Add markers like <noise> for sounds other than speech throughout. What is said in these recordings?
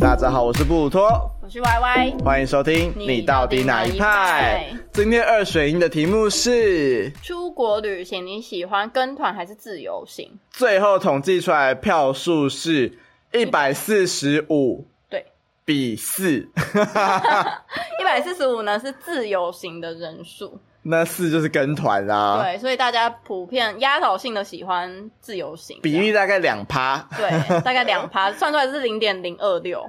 大家好，我是布鲁托，我是 Y Y，欢迎收听。你到底哪一派。今天二选一的题目是：出国旅行，你喜欢跟团还是自由行？最后统计出来票数是一百四十五对，比四，<laughs> 一百四十五呢是自由行的人数，那四就是跟团啦。对，所以大家普遍压倒性的喜欢自由行，比例大概两趴。对，大概两趴，<laughs> 算出来是零点零二六。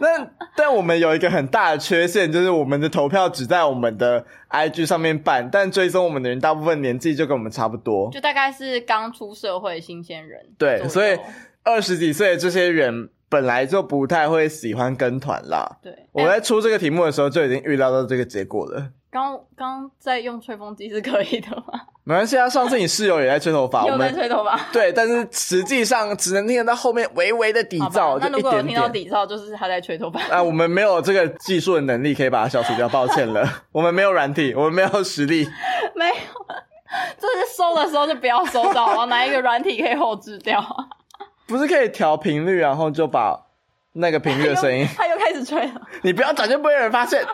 那但我们有一个很大的缺陷，就是我们的投票只在我们的 IG 上面办，但追踪我们的人大部分年纪就跟我们差不多，就大概是刚出社会新鲜人。对，所以二十几岁的这些人本来就不太会喜欢跟团啦。对，我在出这个题目的时候就已经预料到这个结果了。刚刚在用吹风机是可以的吗？<laughs> 没关系啊，上次你室友也在吹头发，<laughs> 有在吹头发。<laughs> 对，但是实际上只能听得到后面微微的底噪，那如果有听到底噪，就是他在吹头发。啊，我们没有这个技术的能力可以把它消除掉，抱歉了，我们没有软体，我们没有实力，没有，就是收的时候就不要收到了，哪一个软体可以后置掉？不是可以调频率，然后就把那个频率的声音，他又开始吹了，你不要转，就不会有人发现。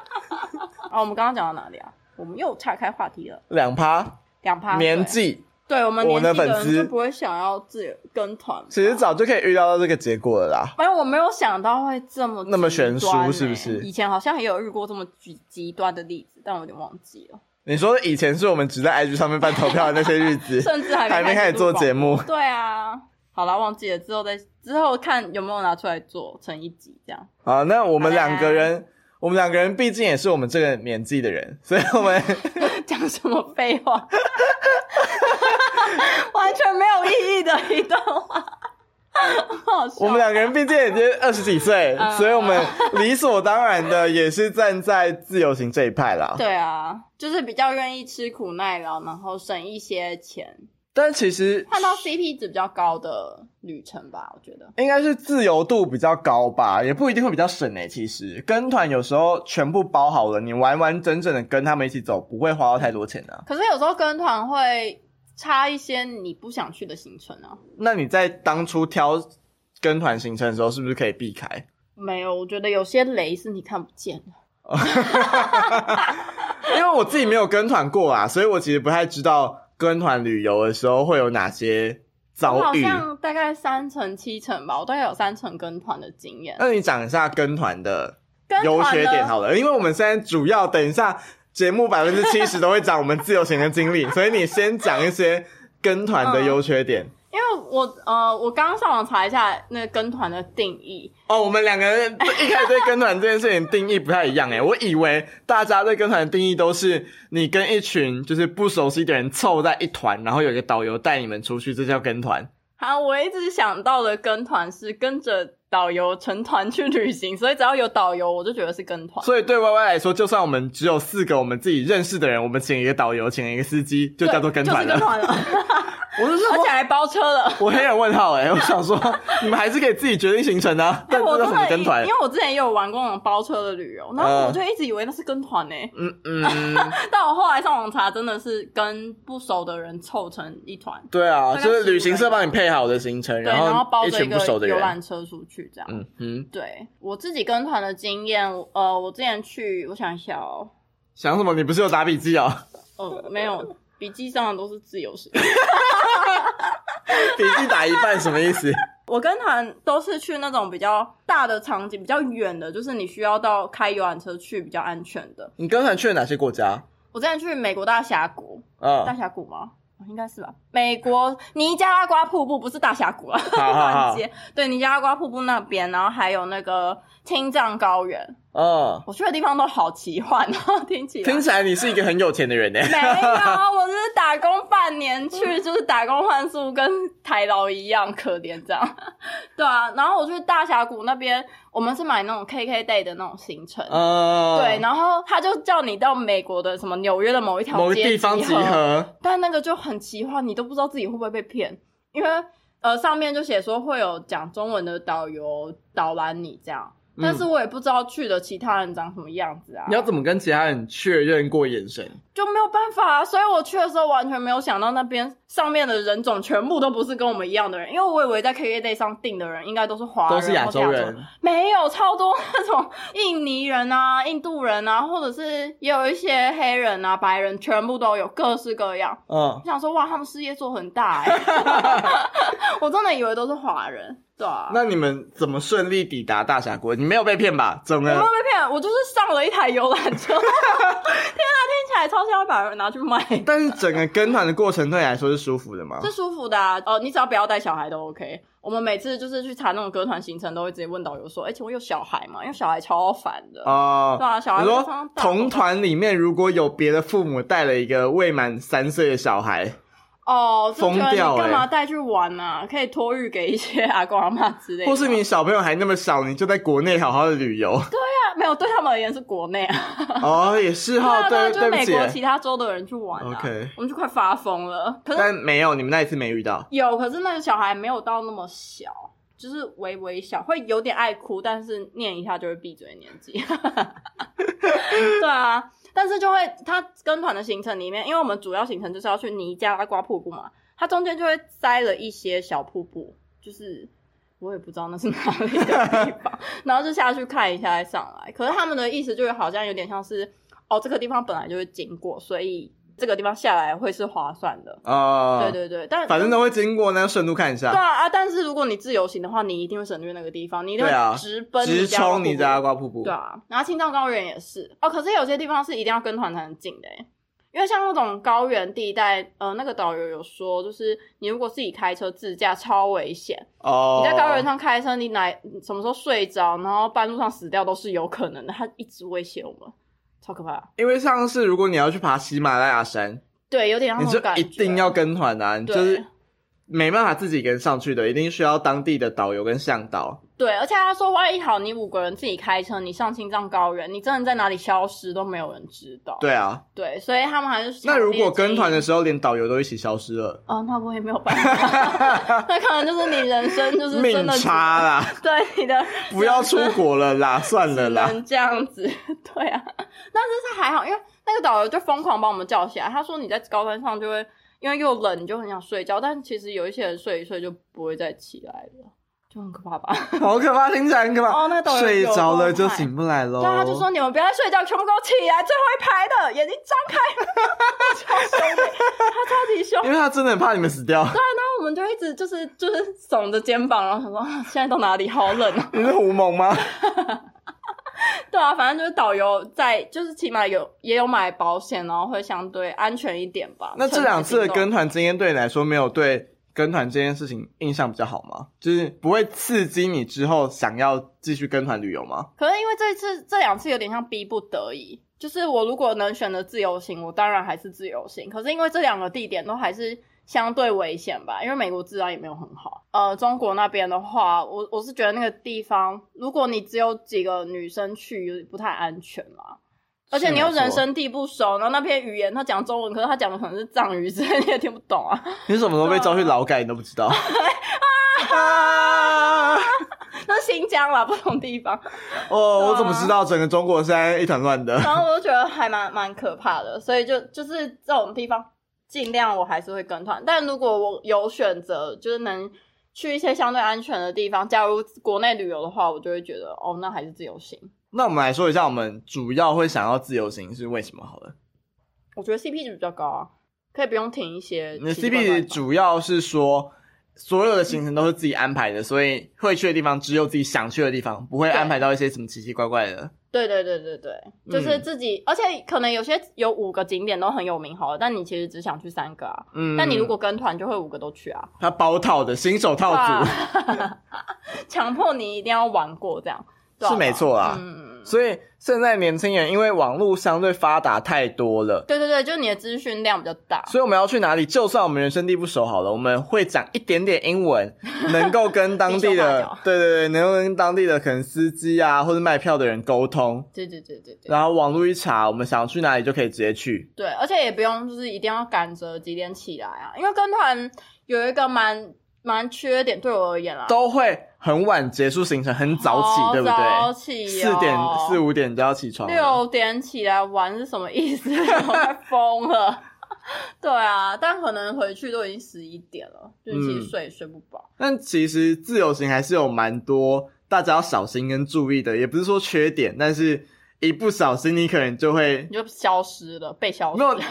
啊，我们刚刚讲到哪里啊？我们又岔开话题了。两趴，两趴年纪，对我们我的粉丝就不会想要自己跟团。其实早就可以预料到这个结果了啦。反正我没有想到会这么那么悬殊，是不是？以前好像也有遇过这么极极端的例子，但我有点忘记了。你说以前是我们只在 IG 上面办投票的那些日子，<laughs> 甚至还还没开始做节目。对啊，好了，忘记了，之后再之后看有没有拿出来做成一集这样。啊，那我们两个人。我们两个人毕竟也是我们这个年纪的人，<laughs> 所以我们 <laughs> 讲什么废话，<laughs> 完全没有意义的一段话。我们两个人毕竟已经二十几岁，所以我们理所当然的也是站在自由行这一派啦。对啊，就是比较愿意吃苦耐劳，然后省一些钱。但其实看到 CP 值比较高的旅程吧，我觉得应该是自由度比较高吧，也不一定会比较省诶。其实跟团有时候全部包好了，你完完整整的跟他们一起走，不会花到太多钱的。可是有时候跟团会差一些你不想去的行程啊。那你在当初挑跟团行程的时候，是不是可以避开？没有，我觉得有些雷是你看不见的。<laughs> 因为我自己没有跟团过啊，所以我其实不太知道。跟团旅游的时候会有哪些遭遇？好像大概三成七成吧，我大概有三成跟团的经验。那你讲一下跟团的优缺点好了，因为我们现在主要等一下节目 <laughs> 百分之七十都会讲我们自由行的经历，所以你先讲一些跟团的优缺点。因为我呃，我刚刚上网查一下那个跟团的定义哦，我们两个人一开始对跟团这件事情定义不太一样哎，我以为大家对跟团的定义都是你跟一群就是不熟悉的人凑在一团，然后有一个导游带你们出去，这叫跟团。好，我一直想到的跟团是跟着。导游成团去旅行，所以只要有导游，我就觉得是跟团。所以对 Y Y 来说，就算我们只有四个我们自己认识的人，我们请一个导游，请一个司机，就叫做跟团了。我是说，而且还包车了。我很有问号哎，我想说，你们还是可以自己决定行程啊。但这叫什么跟团？因为我之前也有玩过那种包车的旅游，然后我就一直以为那是跟团呢。嗯嗯。<laughs> 但我后来上网查，真的是跟不熟的人凑成一团。对啊，就是旅行社帮你配好的行程，然后包着一群不熟的游览车出去。这样，嗯嗯，对我自己跟团的经验，呃，我之前去，我想一下哦，想什么？你不是有打笔记啊？哦，没有，笔记上的都是自由时间，<laughs> 笔记打一半什么意思？<laughs> 我跟团都是去那种比较大的场景，比较远的，就是你需要到开游览车去比较安全的。你跟团去了哪些国家？我之前去美国大峡谷，嗯，大峡谷吗？应该是吧，美国 <laughs> 尼加拉瓜瀑布不是大峡谷啊。对，尼加拉瓜瀑布那边，然后还有那个青藏高原。嗯，我去的地方都好奇幻哦，<laughs> 听起来听起来你是一个很有钱的人呢。<laughs> 没有，我是打工半年去，<laughs> 就是打工换宿，跟台劳一样可怜这样。对啊，然后我去大峡谷那边，我们是买那种 KK day 的那种行程。嗯，对，然后他就叫你到美国的什么纽约的某一条某地方集合，但那个就很奇幻，你都不知道自己会不会被骗，因为呃上面就写说会有讲中文的导游导览你这样。但是我也不知道去的其他人长什么样子啊。你要怎么跟其他人确认过眼神？就没有办法、啊，所以我去的时候完全没有想到那边上面的人种全部都不是跟我们一样的人，因为我以为在 KK Day 上订的人应该都是华人，都是亚洲人，没有超多那种印尼人啊、印度人啊，或者是也有一些黑人啊、白人，全部都有，各式各样。嗯我，想说，哇，他们事业做很大哎、<laughs> 我真的以为都是华人，对啊。那你们怎么顺利抵达大峡谷？你没有被骗吧？怎么我没有被骗，我就是上了一台游览车。<laughs> 天啊，听起来超像要把人拿去卖。但是整个跟团的过程对你来说是舒服的吗？是舒服的啊，哦，你只要不要带小孩都 OK。我们每次就是去查那种歌团行程，都会直接问导游说：“哎、请问有小孩吗？”因为小孩超烦的。哦，对啊小孩你说同团里面如果有别的父母带了一个未满三岁的小孩，哦，就觉得疯掉欸你干嘛带去玩啊？可以托育给一些阿公阿妈之类的。或是你小朋友还那么小，你就在国内好好的旅游。对啊没有对他们而言是国内啊，哦，也是哈，啊，对，就美国其他州的人去玩啊。OK 我们就快发疯了。可是但没有，你们那一次没遇到。有，可是那个小孩没有到那么小，就是微微小，会有点爱哭，但是念一下就会闭嘴的年纪。<laughs> 对啊，但是就会他跟团的行程里面，因为我们主要行程就是要去尼加拉瓜瀑布嘛，它中间就会塞了一些小瀑布，就是。我也不知道那是哪里的地方，然后就下去看一下再上来。可是他们的意思就是好像有点像是，哦，这个地方本来就是经过，所以这个地方下来会是划算的。哦，对对对，但反正都会经过，那顺路看一对下，啊啊！但是如果你自由行的话，你一定会省略那个地方，你一定会直奔直冲尼尼加拉加瓜瀑布。对啊，然后青藏高原也是哦。可是有些地方是一定要跟团才能进的欸因为像那种高原地带，呃，那个导游有说，就是你如果自己开车自驾超危险。哦，你在高原上开车，你哪什么时候睡着，然后半路上死掉都是有可能的。他一直威胁我们，超可怕。因为像是如果你要去爬喜马拉雅山，对，有点像你就。一定要跟团啊，你就是没办法自己一个人上去的，一定需要当地的导游跟向导。对，而且他说，万一好，你五个人自己开车，你上青藏高原，你真的在哪里消失都没有人知道。对啊，对，所以他们还是那如果跟团的时时候连导游都一起消失了，候，哦，那我也没有办法，<laughs> 那可能就是你人生就是命真的差啦，<laughs> 对你的 <laughs> 不要出国了啦，算了啦。能这样子，对啊。但是他还好，因为那个导游就疯狂把我们叫起来，他说你在高山上就会因为又冷，你就很想睡觉，但其实有一些人睡一睡就不会再起来了，就很可怕吧？<laughs> 好可怕，听起来很可怕。哦那个导游睡着了就醒不来喽。对啊，他就说你们不要再睡觉，全部给我起来，最后一排的眼睛张开，超凶的，他超级凶。因为他真的很怕你们死掉。对然后我们就一直就是就是耸着肩膀，然后想说啊现在到哪里好冷啊。你是胡蒙吗？<laughs> 对啊，反正就是导游在，就是起码有也有买保险，然后会相对安全一点吧。那这两次的跟跟团经验对你来说，没有对跟团这件事情印象比较好吗？就是不会刺激你之后想要继续跟团旅游吗？可是因为这一次这两次有点像逼不得已，就是我如果能选择自由行，我当然还是自由行。可是因为这两个地点都还是相对危险吧，因为美国治安也没有很好。呃，中国那边的话，我我是觉得那个地方，如果你只有几个女生去，有点不太安全啦。而且你又人生地不熟，然后那篇语言他讲中文，可是他讲的可能是藏语之类，<laughs> 你也听不懂啊。<laughs> 你什么时候被招去劳改，你都不知道。<laughs> 啊！那新疆啦，不同地方。哦，我怎么知道整个中国现在一团乱的？然后我就觉得还蛮蛮可怕的，所以就就是这种地方，尽量我还是会跟团。但如果我有选择，就是能去一些相对安全的地方，假如国内旅游的话，我就会觉得哦，那还是自由行。那我们来说一下，我们主要会想要自由行是为什么好了？我觉得 CP 值比较高啊，可以不用停一些你的 CP 值主要是说，所有的行程都是自己安排的，所以会去的地方只有自己想去的地方，不会安排到一些什么奇奇怪怪的。对对对对对，就是嗯自己，而且可能有些有五个景点都很有名好了，但你其实只想去三个啊。嗯，但你如果跟团，就会五个都去啊。他包套的新手套组，哇 <laughs> 强迫你一定要玩过这样，是没错啦嗯。所以现在年轻人因为网络相对发达太多了。对对对，就是你的资讯量比较大。所以我们要去哪里？就算我们人生地不熟好了，我们会讲一点点英文，<laughs> 能够跟当地的脚对对对，能够跟当地的可能司机啊或者卖票的人沟通，对对对对对然后网络一查，我们想去哪里就可以直接去。对，而且也不用就是一定要赶着几点起来啊，因为跟团有一个蛮蛮缺点，对我而言啦。都会很晚结束行程，很早起，好对不对早？起、哦，四点四五点就要起床。六点起来玩是什么意思？<laughs> 我快疯了。对啊，但可能回去都已经十一点了，就其实嗯睡也睡不饱。但其实自由行还是有蛮多大家要小心跟注意的，也不是说缺点，但是一不小心你可能就会你就消失了，被消失没有了。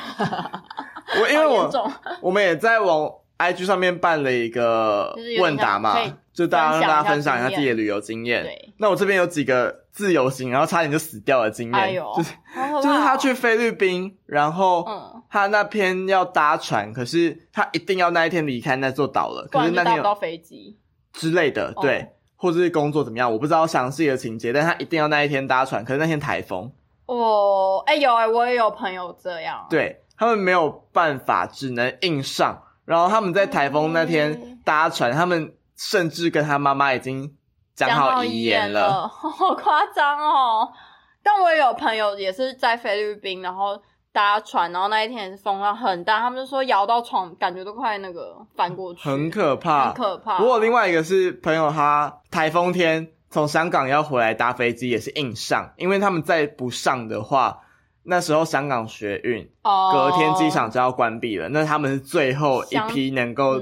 我因为我 <laughs> 我们也在往 IG 上面办了一个问答嘛就大家让大家分分享一下自己的旅游经验。对那我这边有几个自由行，然后差点就死掉的经验，哎，就是 <laughs> 他去菲律宾，然后嗯他那天要搭船，可是他一定要那一天离开那座岛了，可是那天有到飞机。之类的，哦对，或者是工作怎么样，我不知道详细的情节，但他一定要那一天搭船，可是那天台风，哦，哎、有哎、我也有朋友这样。，对他们没有办法，只能硬上。然后他们在台风那天嗯搭船，他们甚至跟他妈妈已经讲好遗言言了。<laughs> 好夸张哦！但我也有朋友也是在菲律宾，然后搭船，然后那一天也是风浪很大，他们就说摇到床，感觉都快那个翻过去，很可怕，很可怕。不过另外一个是朋友，他台风天从香港要回来搭飞机也是硬上，因为他们再不上的话，那时候香港学运，哦隔天机场就要关闭了，那他们是最后一批能够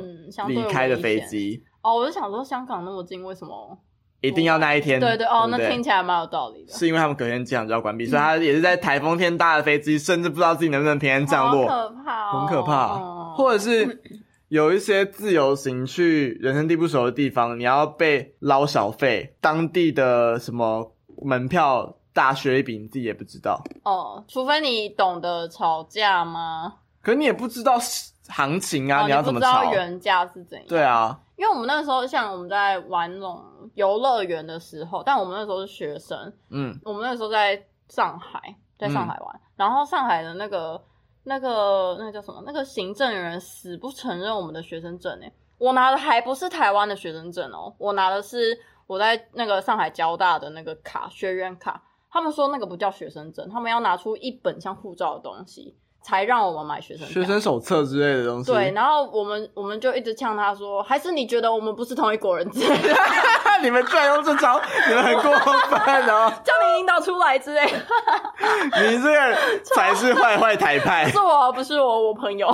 离开的飞机，哦，我就想说香港那么近，为什么？一定要那一天。对对哦，不那听起来蛮有道理的。是因为他们隔天机场就要关闭，所以他也是在台风天搭的飞机，<laughs> 甚至不知道自己能不能平安降落，可怕、哦，很可怕。嗯或者是有一些自由行去人生地不熟的地方，你要被捞小费，当地的什么门票大学一笔，你自己也不知道。哦，除非你懂得吵架吗？可你也不知道行情啊，哦，你要不知道怎么吵？原价是怎样？对啊，因为我们那时候像我们在玩那种游乐园的时候，但我们那时候是学生，嗯，我们那时候在上海，在上海玩，然后上海的那个那个那个叫什么？那个行政人死不承认我们的学生证诶，我拿的还不是台湾的学生证哦，我拿的是我在那个上海交大的那个卡，学员卡。他们说那个不叫学生证，他们要拿出一本像护照的东西，才让我们买学生卡学生手册之类的东西。对，然后我们我们就一直呛他说，还是你觉得我们不是同一国人之类的，<laughs> 你们居然用这招，你们很过分哦！<laughs> 叫你引导出来之类的。<laughs> 你这个才是坏坏台派不。是我，不是我，我朋友，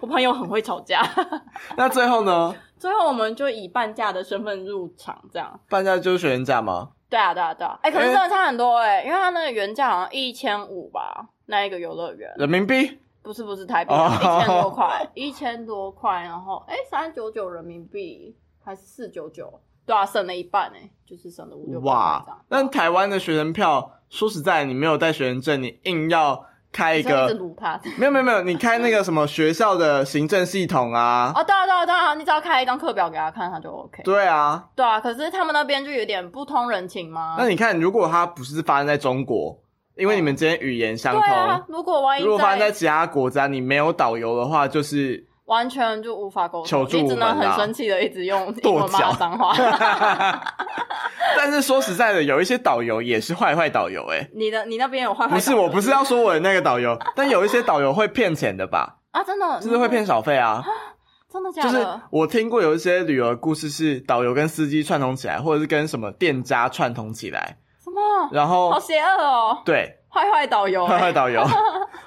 我朋友很会吵架。那最后呢？最后我们就以半价的身份入场，这样。半价就是学生价吗？对啊，对啊，对啊。哎、可是真的差很多哎、因为它那个原价好像一千五吧，那一个游乐园。人民币？不是不是台币一千多块，一千多块，然后哎三九九人民币还是四九九，对啊，省了一半哎，就是省了五六哇这样！但台湾的学生票，说实在，你没有带学生证，你硬要开一个，没有没有没有，你开那个什么学校的行政系统啊？哦，对啊对啊对啊，你只要开一张课表给他看，他就 OK。对啊，对啊，可是他们那边就有点不通人情吗？那你看，如果他不是发生在中国，因为你们之间语言相通，对啊，如果万一如果发生在其他国家，你没有导游的话，就是完全就无法沟通，求助你只能很生气的一直用 <laughs> 跺英文骂脚脏话。<laughs> 但是说实在的，有一些导游也是坏坏导游、欸，你的你那边有坏坏？不是，我不是要说我的那个导游，<laughs> 但有一些导游会骗钱的吧，啊，真的就是会骗，小费啊。真的假的？就是我听过有一些旅游故事，是导游跟司机串通起来，或者是跟什么店家串通起来，什么？然后好邪恶哦！对坏坏导游、坏坏欸，导游，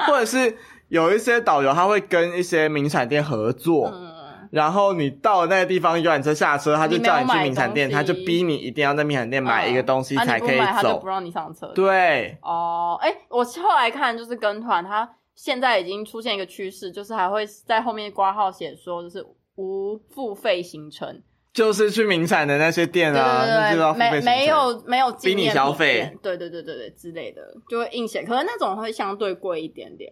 或者是有一些导游他会跟一些名产店合作，嗯，然后你到了那个地方游览车下车，他就叫你去名产店，他就逼你一定要在名产店买一个东西啊才可以你不买他就走不。让你上车。对，哦，哎、我后来看就是跟团，他现在已经出现一个趋势，就是还会在后面挂号写说，就是无付费行程。就是去名产的那些店啊，那对对对，就要付费行程没没有没有纪逼你消费，对对对对对之类的，就会硬写。可能那种会相对贵一点点，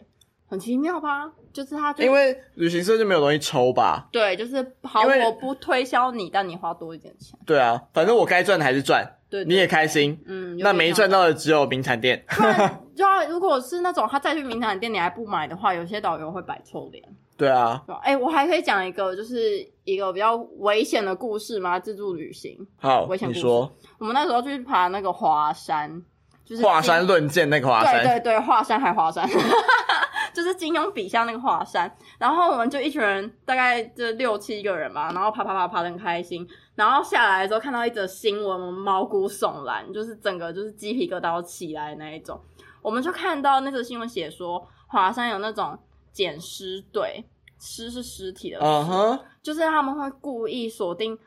很奇妙吧？就是他就因为旅行社就没有东西抽吧？对，就是好，我不推销你，但你花多一点钱。对啊，反正我该赚的还是赚，对，对你也开心。嗯，那没赚到的只有名产店。<laughs> 就要如果是那种他再去名产店你还不买的话，有些导游会摆臭脸。对啊？哎、我还可以讲一个，就是一个比较危险的故事吗？自助旅行，好危，险故事我们那时候去爬那个华山，就是华山论剑那个华山，对对对，华山还华山，<laughs> 就是金庸笔下那个华山，然后我们就一群人，大概就六七个人吧，然后爬爬爬爬的很开心，然后下来的时候看到一则新闻，我们毛骨悚然，就是整个就是鸡皮疙瘩都起来那一种。我们就看到那则新闻写说，华山有那种捡尸队，尸是尸体的尸嗯哼，就是他们会故意锁定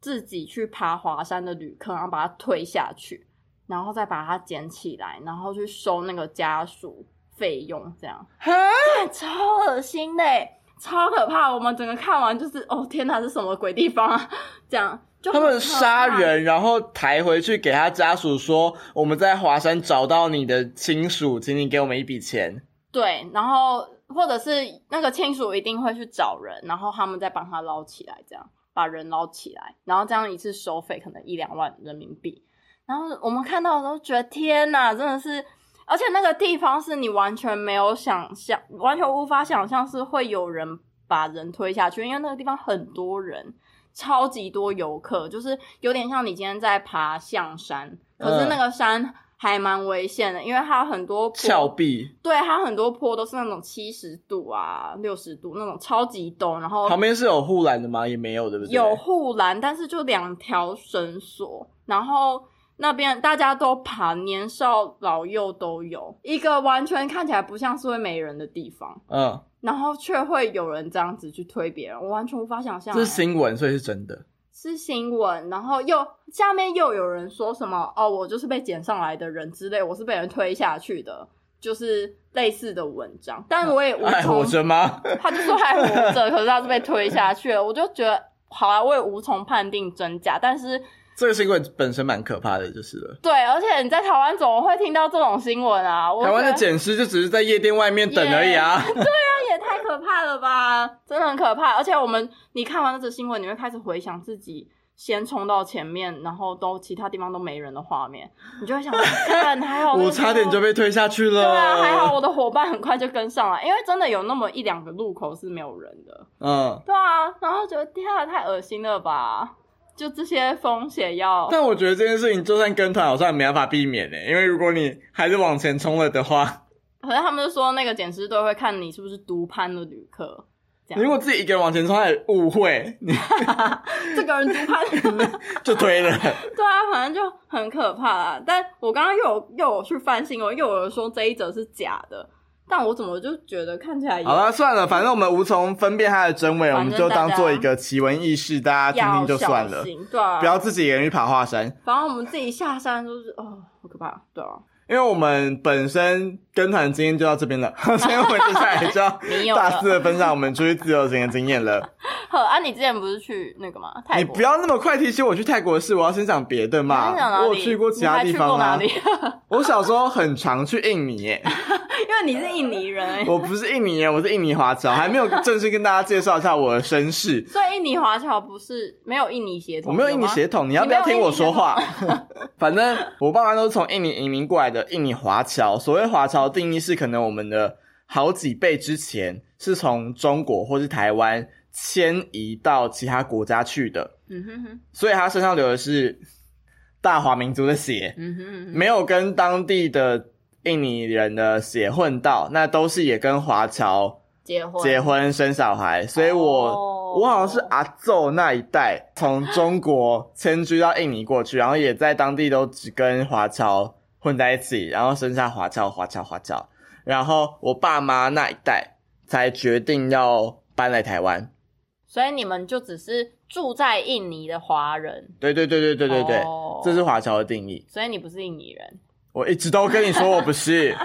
自己去爬华山的旅客，然后把他推下去，然后再把他捡起来，然后去收那个家属费用，这样，超恶心的欸，超可怕。我们整个看完就是，哦天哪，这是什么鬼地方啊？<laughs> 这样就他们。杀人，然后抬回去给他家属说，我们在华山找到你的亲属，请你给我们一笔钱。对，然后或者是那个亲属一定会去找人，然后他们再帮他捞起来，这样把人捞起来，然后这样一次收费可能一两万人民币。然后我们看到的时候觉得天哪，真的是，而且那个地方是你完全没有想象，完全无法想象是会有人把人推下去，因为那个地方很多人，超级多游客，就是有点像你今天在爬象山，可是那个山还蛮危险的，因为它很多峭壁对，它很多坡都是那种七十度啊、六十度那种超级陡，然后旁边是有护栏的吗？也没有，对不对？有护栏，但是就两条绳索，然后那边大家都爬，年少老幼都有，一个完全看起来不像是会没人的地方，嗯，然后却会有人这样子去推别人，我完全无法想象、这是欸新闻，所以是真的。是新闻，然后又下面又有人说什么哦，我就是被捡上来的人之类，我是被人推下去的，就是类似的文章，但我也无还从 <laughs> 活着吗？<laughs> 他就说还活着，可是他是被推下去了，我就觉得好啊，我也无从判定真假，但是这个新闻本身蛮可怕的，就是了。对，而且你在台湾怎么会听到这种新闻啊？我台湾的捡尸就只是在夜店外面等而已啊。<laughs> 对啊也太可怕了吧，真的很可怕。而且我们你看完那则新闻，你会开始回想自己先冲到前面，然后都其他地方都没人的画面，你就会想，<laughs> 看还好 <laughs> 我差点就被推下去了。对啊，还好我的伙伴很快就跟上来，因为真的有那么一两个路口是没有人的。嗯，对啊，然后觉得天啊，太恶心了吧！就这些风险要，但我觉得这件事情就算跟团，好像也没办法避免呢。因为如果你还是往前冲了的话，好像他们就说那个检尸队会看你是不是独攀的旅客，如果自己一个人往前冲，他也误会，你 <laughs> 这个人独攀，<laughs> 就推了。对啊，反正就很可怕啦。但我刚刚又有又有去翻新闻，又有人说这一则是假的，但我怎么就觉得看起来也好了，算了，反正我们无从分辨它的真伪，我们就当做一个奇闻异事，大家听听就算了，对啊，不要自己一个人去爬华山。反正我们自己下山就是哦，好可怕，对啊，因为我们本身跟团经验就到这边了，<laughs> 所以我们接下来就要 <laughs> 大肆的分享我们出去自由行的经验了。<laughs> 呵啊，你之前不是去那个吗？泰国你不要那么快提起我去泰国的事，我要先讲别的嘛我有去过其他地方啊。我小时候很常去印尼耶，因为你是印尼人欸，我不是印尼人，我是印尼华侨，还没有正式跟大家介绍一下我的身世。所以印尼华侨不是没有印尼血统，我没有印尼吗血统，你要不要听我说话？反正我爸妈都是从印尼移民过来的印尼华侨。所谓华侨定义是，可能我们的好几辈之前是从中国或是台湾迁移到其他国家去的，嗯哼哼，所以他身上流的是大华民族的血，嗯哼嗯哼，没有跟当地的印尼人的血混到，那都是也跟华侨结婚。结婚生小孩，所以我、哦。我好像是阿奏那一代从中国迁居到印尼过去，然后也在当地都只跟华侨混在一起，然后生下华侨、华侨、华侨，然后我爸妈那一代才决定要搬来台湾。所以你们就只是住在印尼的华人，对对对对对对对，哦这是华侨的定义。所以你不是印尼人我一直都跟你说我不是，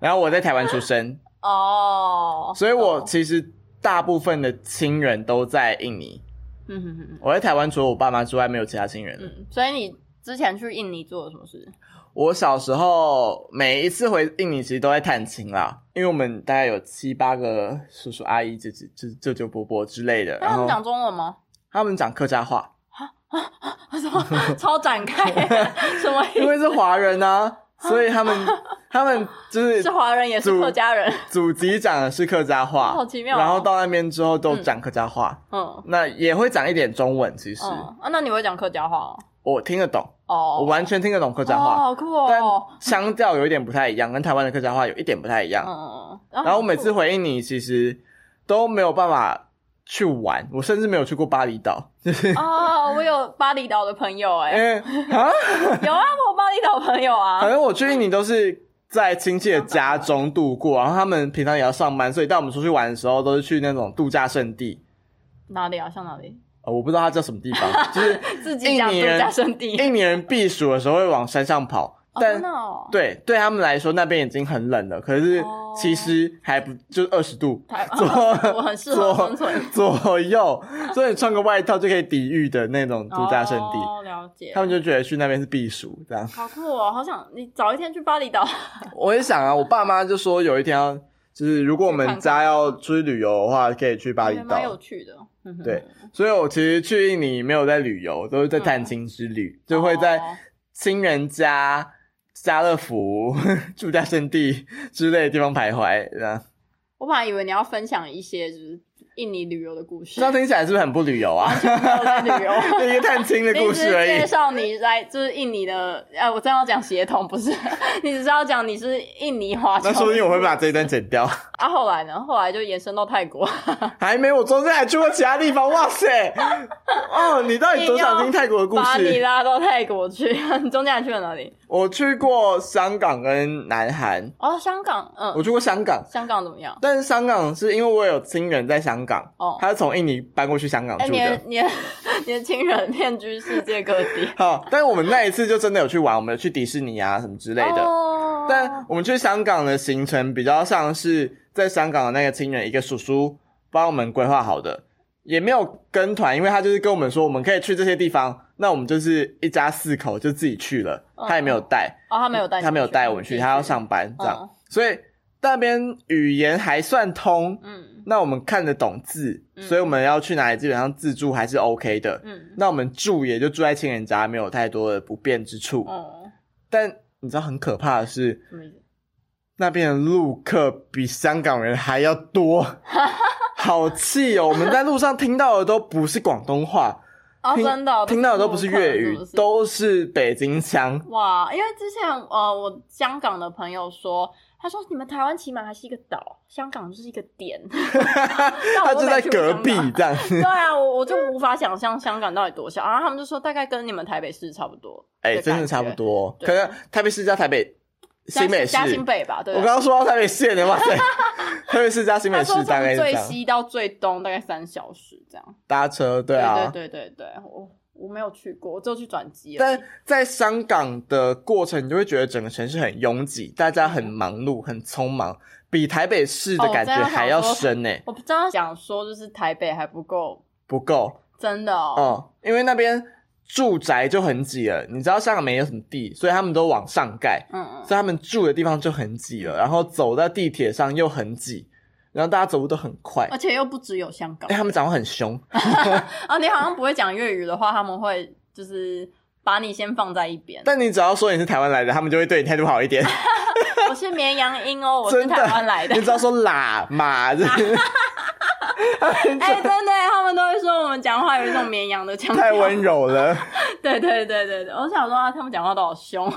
然后我在台湾出生，哦，所以我其实大部分的亲人都在印尼。嗯哼哼哼我在台湾除了我爸妈之外，没有其他亲人了。嗯，所以你之前去印尼做了什么事？我小时候每一次回印尼，其实都在探亲啦，因为我们大概有七八个叔叔阿姨、姐姐、舅舅舅伯伯之类的，那他们讲中文吗？他们讲客家话，什么？超展开？什么意 <laughs> 因为是华人啊，所以他们他们就是是华人也是客家人？祖籍讲的是客家话，好奇妙哦。然后到那边之后都讲客家话，嗯。那也会讲一点中文，其实。嗯啊，那你会讲客家话哦？我听得懂，哦，我完全听得懂客家哦，话，好酷但哦。腔调有一点不太一样，跟台湾的客家话有一点不太一样。嗯，然后我每次回应你，其实都没有办法去玩，我甚至没有去过巴厘岛，<laughs> 哦，我有巴厘岛的朋友哎、<laughs> 啊，<laughs> 有啊，我有巴厘岛朋友啊反。正我去印尼都是在亲戚的家中度过，然后他们平常也要上班，所以带我们出去玩的时候都是去那种度假胜地。哪里啊？像哪里？呃，我不知道它叫什么地方，就是 <laughs> 自己讲度假胜地。印尼人避暑的时候会往山上跑，哦但、对对他们来说那边已经很冷了，可是哦其实还不就二十度台左我很适合生存。左右，所以你穿个外套就可以抵御的那种度假胜地。哦，了解。他们就觉得去那边是避暑，这样。好酷哦，好想你早一天去巴厘岛。我也想啊，我爸妈就说有一天要，就是如果我们家要出去旅游的话，可以去巴厘岛蛮有岛。趣的。对，所以我其实去印尼没有在旅游，都是在探亲之旅，就会在哦。亲人家、家乐福、度假胜地之类的地方徘徊。这样，我本来以为你要分享一些就是印尼旅游的故事这，样听起来是不是很不旅游啊？没有旅游。就 <laughs> 一个探亲的故事而已。介绍你来就是印尼的，呃，我正要讲协同不是，<laughs> 你只是要讲你是印尼华侨。那说不定我会把这一段剪掉。啊，后来呢？后来就延伸到泰国，<laughs> 还没，我中间还去过其他地方。哇塞！哦，你到底多想听泰国的故事把你？拉到泰国去。你中间还去了哪里？我去过香港跟南韩，哦，香港，嗯，我去过香港，香港怎么样？但是香港是因为我有亲人在香港，哦。他是从印尼搬过去香港哎、住你的。的。你的你的亲人遍居世界各地。<laughs> 好，但是我们那一次就真的有去玩，我们有去迪士尼啊什么之类的。哦、但我们去香港的行程比较像是在香港的那个亲人一个叔叔帮我们规划好的，也没有跟团，因为他就是跟我们说我们可以去这些地方，那我们就是一家四口就自己去了，嗯他也没有带，哦，他没有带他没有带我们去，他要上班这样，嗯所以那边语言还算通，嗯那我们看得懂字，嗯所以我们要去哪里基本上自助还是 OK 的。嗯那我们住也就住在亲人家，没有太多的不便之处。哦，但你知道很可怕的是？那边的路客比香港人还要多，<laughs> 好气哦！我们在路上听到的都不是广东话，哦，听真的哦，听到的都不是粤语是，是都是北京腔。哇，因为之前呃，我香港的朋友说，他说你们台湾起码还是一个岛，香港就是一个点，<laughs> 他就在隔壁 <laughs> 这样。对啊，我我就无法想象香港到底多小，然后他们就说大概跟你们台北市差不多，哎、真的差不。多。可能台北市加台北新北市，加新北吧，对。我刚刚说到台北县的，哇塞，<laughs> 台北市加新北市大概最。西到最东大概三小时这样。搭车，对啊。对对对对，我我没有去过，我只有去转机。但在香港的过程，你就会觉得整个城市很拥挤，大家很忙碌、很匆忙，比台北市的感觉还要深呢、我不知道想说，就是台北还不够，不够，真的哦。嗯，因为那边住宅就很挤了。你知道香港没有什么地，所以他们都往上盖，嗯嗯所以他们住的地方就很挤了。然后走在地铁上又很挤，然后大家走路都很快。而且又不只有香港哎、。他们讲话很凶，啊，<laughs> 你好像不会讲粤语的话，他们会就是把你先放在一边。但你只要说你是台湾来的，他们就会对你态度好一点。<laughs> 我是绵羊音哦，我是台湾来的你。只要说喇嘛，<laughs> 这 <laughs> 哎、<laughs> 真的，他们都会说我们讲话有一种绵羊的腔调。太温柔了。<laughs> 对对对对对，我想说啊，他们讲话都好凶。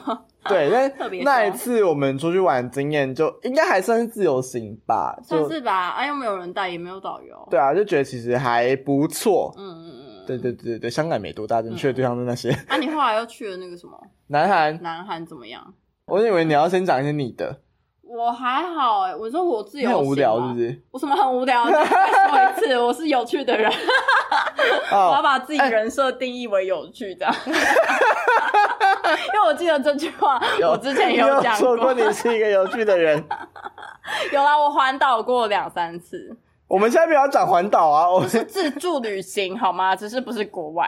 对，特别但那一次我们出去玩经验就应该还算是自由行吧，算就是吧，啊，又没有人带，也没有导游。对啊，就觉得其实还不错。嗯嗯嗯。对对对对对，香港没多大，你去的地方是那些。啊，你后来又去了那个什么南韩，南韩怎么样？我以为你要先讲一些你的，我还好哎、我说我自由行你很无聊是不是？我什么很无聊？说一次，<laughs> 我是有趣的人，<laughs> 我要哦，把自己人设定义为有趣，这样。<laughs> 因为我记得这句话，我之前你有讲说过你是一个有趣的人。有啦，我环岛过两三次，我们现在不要讲环岛啊，我是自助旅行好吗？只是不是国外。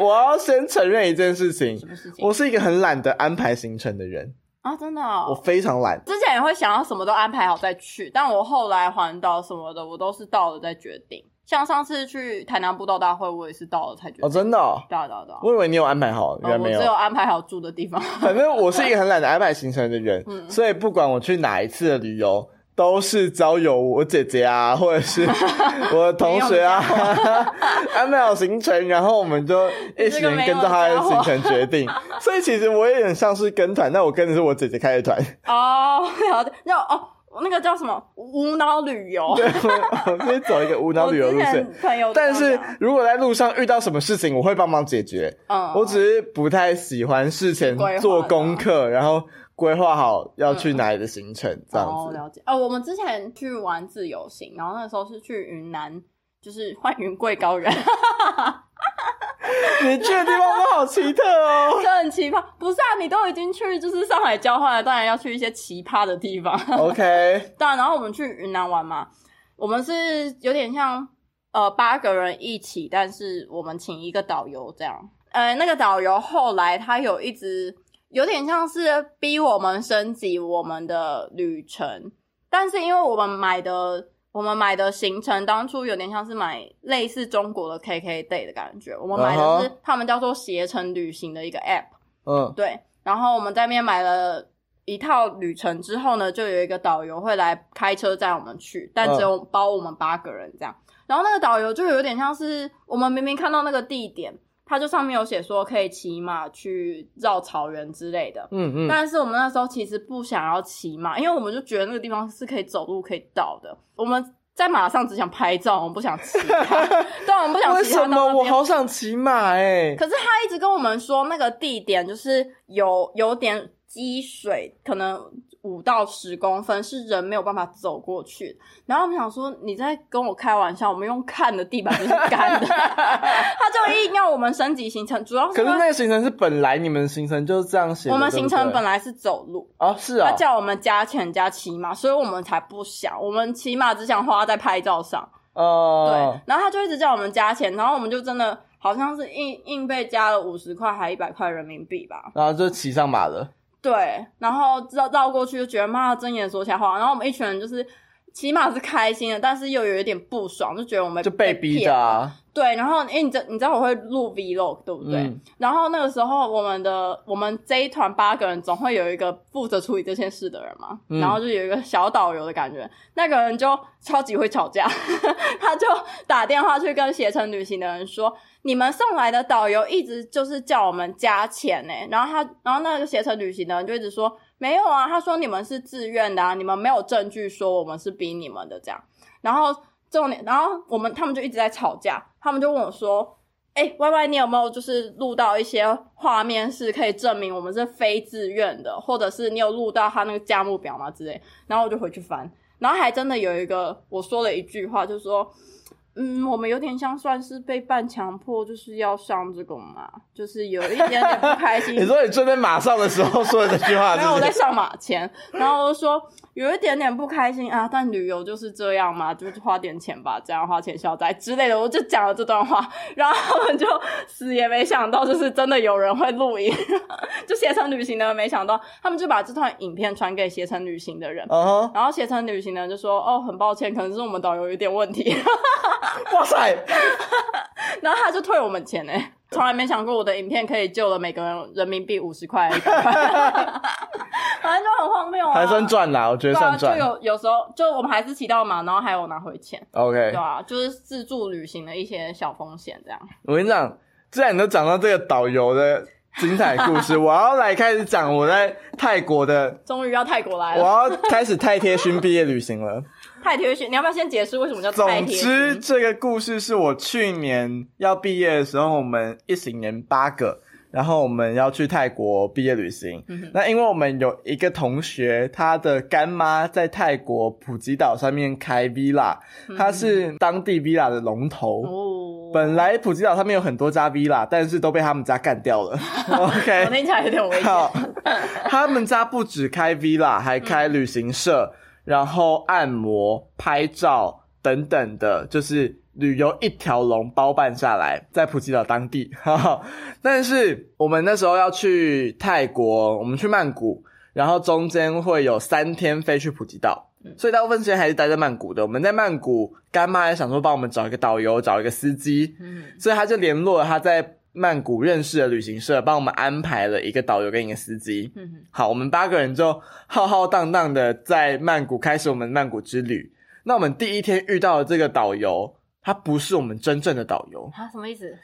我要先承认一件事情我是一个很懒得安排行程的人，啊？真的、我哦，非常懒。之前也会想要什么都安排好再去，但我后来环岛什么的，我都是到了再决定。像上次去台南布道大会，我也是到了才决定。哦，真的、哦，对啊对啊对啊我以为你有安排好，原来呃我没有。只有安排好住的地方。反正我是一个很懒得安排行程的人，<laughs> 嗯所以不管我去哪一次的旅游，都是交友我姐姐啊，或者是 <laughs> 我的同学啊安排好行程，然后我们就一起跟着他的行程决定。<laughs> 所以其实我有点像是跟团，但我跟的是我姐姐开的团。哦，好的，那哦。那个叫什么无脑旅游？<laughs> 对，我可以走一个无脑旅游路线。朋友，但是如果在路上遇到什么事情，我会帮忙解决。嗯，我只是不太喜欢事前做功课，然后规划好要去哪里的行程这样子。了解。哦，我们之前去玩自由行，然后那时候是去云南，就是欢云贵高原。<laughs> 你去的地方都好奇特哦，<laughs> 都很奇葩。不是啊，你都已经去就是上海交换了，当然要去一些奇葩的地方。OK，<laughs> 当然，然后我们去云南玩嘛，我们是有点像呃八个人一起，但是我们请一个导游这样。呃，那个导游后来他有一直有点像是逼我们升级我们的旅程，但是因为我们买的。我们买的行程当初有点像是买类似中国的 KK Day 的感觉，我们买的是他们叫做携程旅行的一个 App，嗯，对。然后我们在那边买了一套旅程之后呢，就有一个导游会来开车载我们去，但只有包我们八个人这样。然后那个导游就有点像是我们明明看到那个地点。他就上面有写说可以骑马去绕草原之类的，嗯嗯，但是我们那时候其实不想要骑马，因为我们就觉得那个地方是可以走路可以到的。我们在马上只想拍照，我们不想骑它，<laughs> 对，我们不想骑。为什么我好想骑马哎？可是他一直跟我们说那个地点就是有有点积水，可能。五到十公分是人没有办法走过去，然后我们想说你在跟我开玩笑，我们用看的地板就是干的，<laughs> 他就硬要我们升级行程，主要是可是那个行程是本来你们行程就是这样写，我们行程本来是走路啊，是啊，他叫我们加钱加骑马，所以我们才不想，我们骑马只想花在拍照上，哦，对，然后他就一直叫我们加钱，然后我们就真的好像是硬硬被加了五十块还一百块人民币吧，然后就骑上马了。对，然后绕绕过去就觉得妈睁眼说瞎话，然后我们一群人就是起码是开心的，但是又有一点不爽，就觉得我们就被逼的。对，然后因为你知你知道我会录 vlog 对不对？然后那个时候我们的我们这一团八个人总会有一个负责处理这件事的人嘛，然后就有一个小导游的感觉，那个人就超级会吵架，<laughs> 他就打电话去跟携程旅行的人说。你们送来的导游一直就是叫我们加钱呢，然后他，然后那个携程旅行的人就一直说没有啊，他说你们是自愿的啊，你们没有证据说我们是逼你们的这样，然后重点，然后我们他们就一直在吵架，他们就问我说，哎，Y Y，你有没有就是录到一些画面是可以证明我们是非自愿的，或者是你有录到他那个价目表吗之类，然后我就回去翻，然后还真的有一个我说了一句话，就是说。嗯，我们有点像算是被半强迫，就是要上这个嘛，就是有一点点不开心。<laughs> 你说你坐在马上的时候说的这句话，<laughs> 没有我在上马前，然后我就说有一点点不开心啊，但旅游就是这样嘛，就是花点钱吧，这样花钱消灾之类的，我就讲了这段话，然后他们就死也没想到，就是真的有人会录音，<laughs> 就携程旅行的，没想到他们就把这段影片传给携程旅行的人，然后携程旅行的人就说，哦，很抱歉，可能是我们导游有点问题。<laughs> 哇塞！<laughs> 然后他就退我们钱呢，从来没想过我的影片可以救了每个人人民币五十块，<laughs> 反正就很荒谬啊，还算赚啦，我觉得算赚。就有有时候，就我们还是骑到马，然后还有拿回钱。OK，对啊，就是自助旅行的一些小风险这样。我跟你讲，既然你都讲到这个导游的精彩故事，我要来开始讲我在泰国的。终于要泰国来了，我要开始泰贴勋毕业旅行了。太贴心，你要不要先解释为什么叫？总之，这个故事是我去年要毕业的时候，我们一行人八个，然后我们要去泰国毕业旅行。那因为我们有一个同学，他的干妈在泰国普吉岛上面开 villa，他是当地 villa 的龙头。哦，本来普吉岛上面有很多家 villa，但是都被他们家干掉了。<laughs> OK，听起来有点危险。他们家不止开 villa，还开旅行社。然后按摩、拍照等等的，就是旅游一条龙包办下来，在普吉岛当地。<laughs> 但是我们那时候要去泰国，我们去曼谷，然后中间会有三天飞去普吉岛，所以大部分时间还是待在曼谷的。我们在曼谷，干妈也想说帮我们找一个导游，找一个司机，所以他就联络他在。曼谷认识的旅行社帮我们安排了一个导游跟一个司机。嗯哼，好，我们八个人就浩浩荡荡的在曼谷开始我们曼谷之旅。那我们第一天遇到的这个导游，他不是我们真正的导游，他什么意思？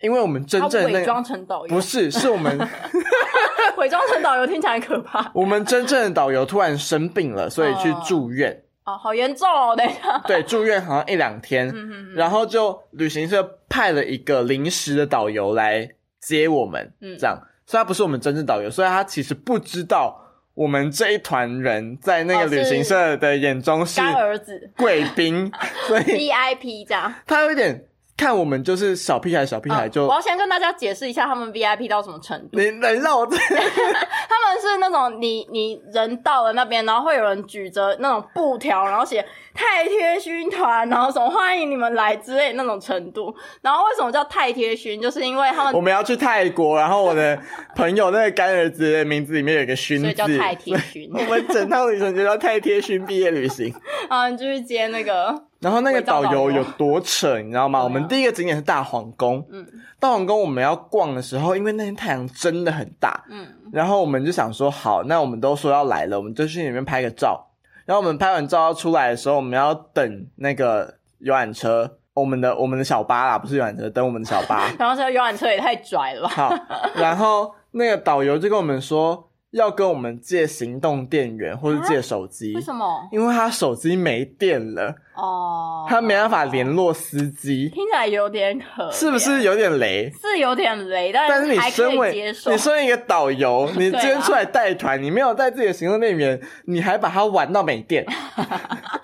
因为我们真正的那装成导游，不是，是我们 <laughs> 伪装成导游听起来很可怕 <laughs> 我们真正的导游突然生病了，所以去住院。哦，好严重哦！等一下，<laughs> 对，住院好像一两天，嗯哼然后就旅行社派了一个临时的导游来接我们，嗯这样，所以他不是我们真正导游，所以他其实不知道我们这一团人在那个旅行社的眼中是干儿子贵宾，所以 <laughs> VIP 这样。他有点看我们就是小屁孩，小屁孩就、嗯我要先跟大家解释一下他们 VIP 到什么程度。你能让我这 <laughs> 他们是那种你你人到了那边，然后会有人举着那种布条，然后写太贴勋团，然后什么欢迎你们来之类那种程度。然后为什么叫太贴勋？就是因为他们我们要去泰国，然后我的朋友那个干儿子的名字里面有一个勋字，所以叫太贴勋 <laughs> 我们整趟旅程就叫太贴勋毕业旅行。<laughs> 啊，你就去接那个然后那个导游游有多扯，你知道吗？啊我们第一个景点是大皇宫，嗯大皇宫我们要逛的时候，因为那天太阳真的很大，嗯然后我们就想说，好，那我们都说要来了，我们就去里面拍个照。然后我们拍完照要出来的时候，我们要等那个游览车，我们的我们的小巴啦，不是游览车，等我们的小巴。然后这个游览车也太拽了吧？好，然后那个导游就跟我们说，要跟我们借行动电源或者借手机为，什么？因为他手机没电了，哦，他没办法联络司机，听起来有点可，是不是有点雷？是有点雷？但但是你身为。你身为一个导游，<laughs> 你今天出来带团，你没有带自己的行动电源，你还把它玩到没电，<laughs>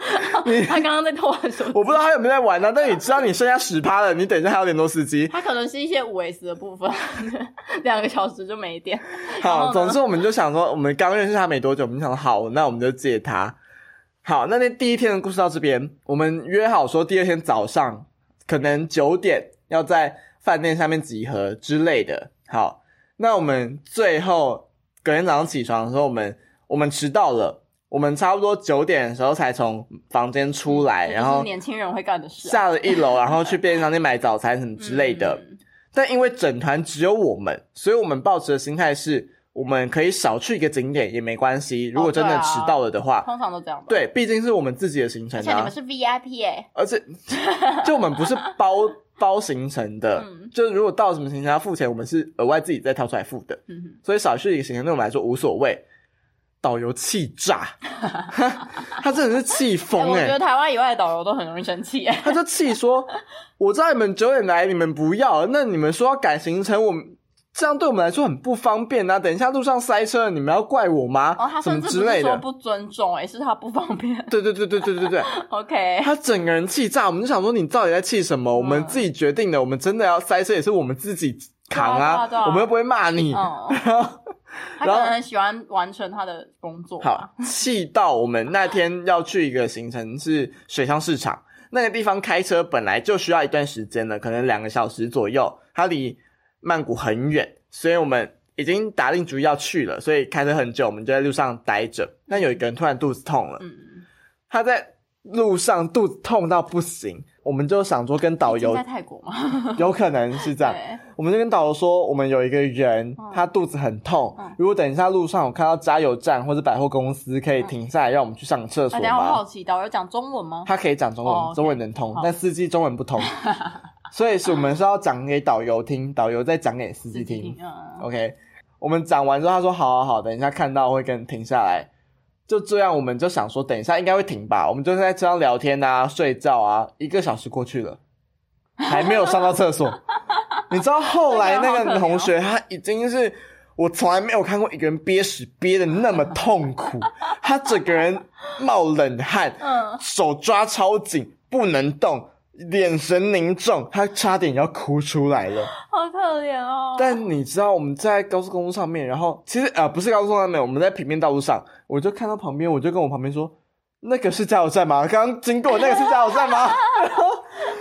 <laughs> 他刚刚在偷玩手机，我不知道他有没有在玩呢、但你知道你剩下十趴了，你等一下还有联络司机。他可能是一些五 S 的部分，<laughs> 两个小时就没电。好，总之我们就想说，我们刚认识他没多久，我们想说好，那我们就借他。好，那那第一天的故事到这边，我们约好说第二天早上可能九点要在饭店下面集合之类的。好，那我们最后隔天早上起床的时候，我们我们迟到了，我们差不多九点的时候才从房间出来，这然后年轻人会干的事、啊。下了一楼，然后去便利商店买早餐什么之类的。嗯但因为整团只有我们，所以我们抱持的心态是，我们可以少去一个景点也没关系。如果真的迟到了的话，通常都这样吧。，对，毕竟是我们自己的行程啊而且你们，是 VIP 哎、而且就我们不是包 <laughs> 包行程的，嗯就是如果到什么行程要付钱，我们是额外自己再掏出来付的，所以少去一个行程对我们来说无所谓。导游气炸，<laughs> 他真的是气哎疯哎、我觉得台湾以外的导游都很容易生气哎、他就气说：“ <laughs> 我知道你们九点来，你们不要，那你们说要改行程，我们这样对我们来说很不方便啊！等一下路上塞车，你们要怪我吗？哦，他什么甚至不是之类的。说不尊重哎、是他不方便。<laughs> 对对对对对对对，OK，他整个人气炸，我们就想说你到底在气什么？我们自己决定的，我们真的要塞车也是我们自己扛对啊啊啊我们又不会骂你。嗯，然后他可能很喜欢完成他的工作吧。好，气到我们那天要去一个行程是水上市场，那个地方开车本来就需要一段时间了，可能两个小时左右，它离曼谷很远，所以我们已经打定主意要去了，所以开车很久，我们就在路上待着。但有一个人突然肚子痛了，嗯，他在路上肚子痛到不行，我们就想说跟导游在泰国吗，<laughs> 有可能是这样，我们就跟导游说，我们有一个人嗯。他肚子很痛嗯，如果等一下路上有看到加油站或者百货公司，可以停下来让我们去上厕所等一下我好？奇，导游讲中文吗？他可以讲中文，中文能通，但司机中文不通，<laughs> 所以是我们是要讲给导游听，导游再讲给司机听。嗯，OK，我们讲完之后，他说好好好，等一下看到会跟停下来。就这样，我们就想说，等一下应该会停吧。我们就在车上聊天啊，睡觉啊，一个小时过去了，还没有上到厕所。<laughs> 你知道后来那个同学，他已经是我从来没有看过一个人憋屎憋的那么痛苦，他整个人冒冷汗，嗯，手抓超紧，不能动，眼神凝重，他差点要哭出来了。好可怜哦。但你知道我们在高速公路上面，然后其实呃不是高速公路上面，我们在平面道路上，我就看到旁边，我就跟我旁边说，那个是加油站吗？刚刚经过 <laughs> 那个是加油站吗？然后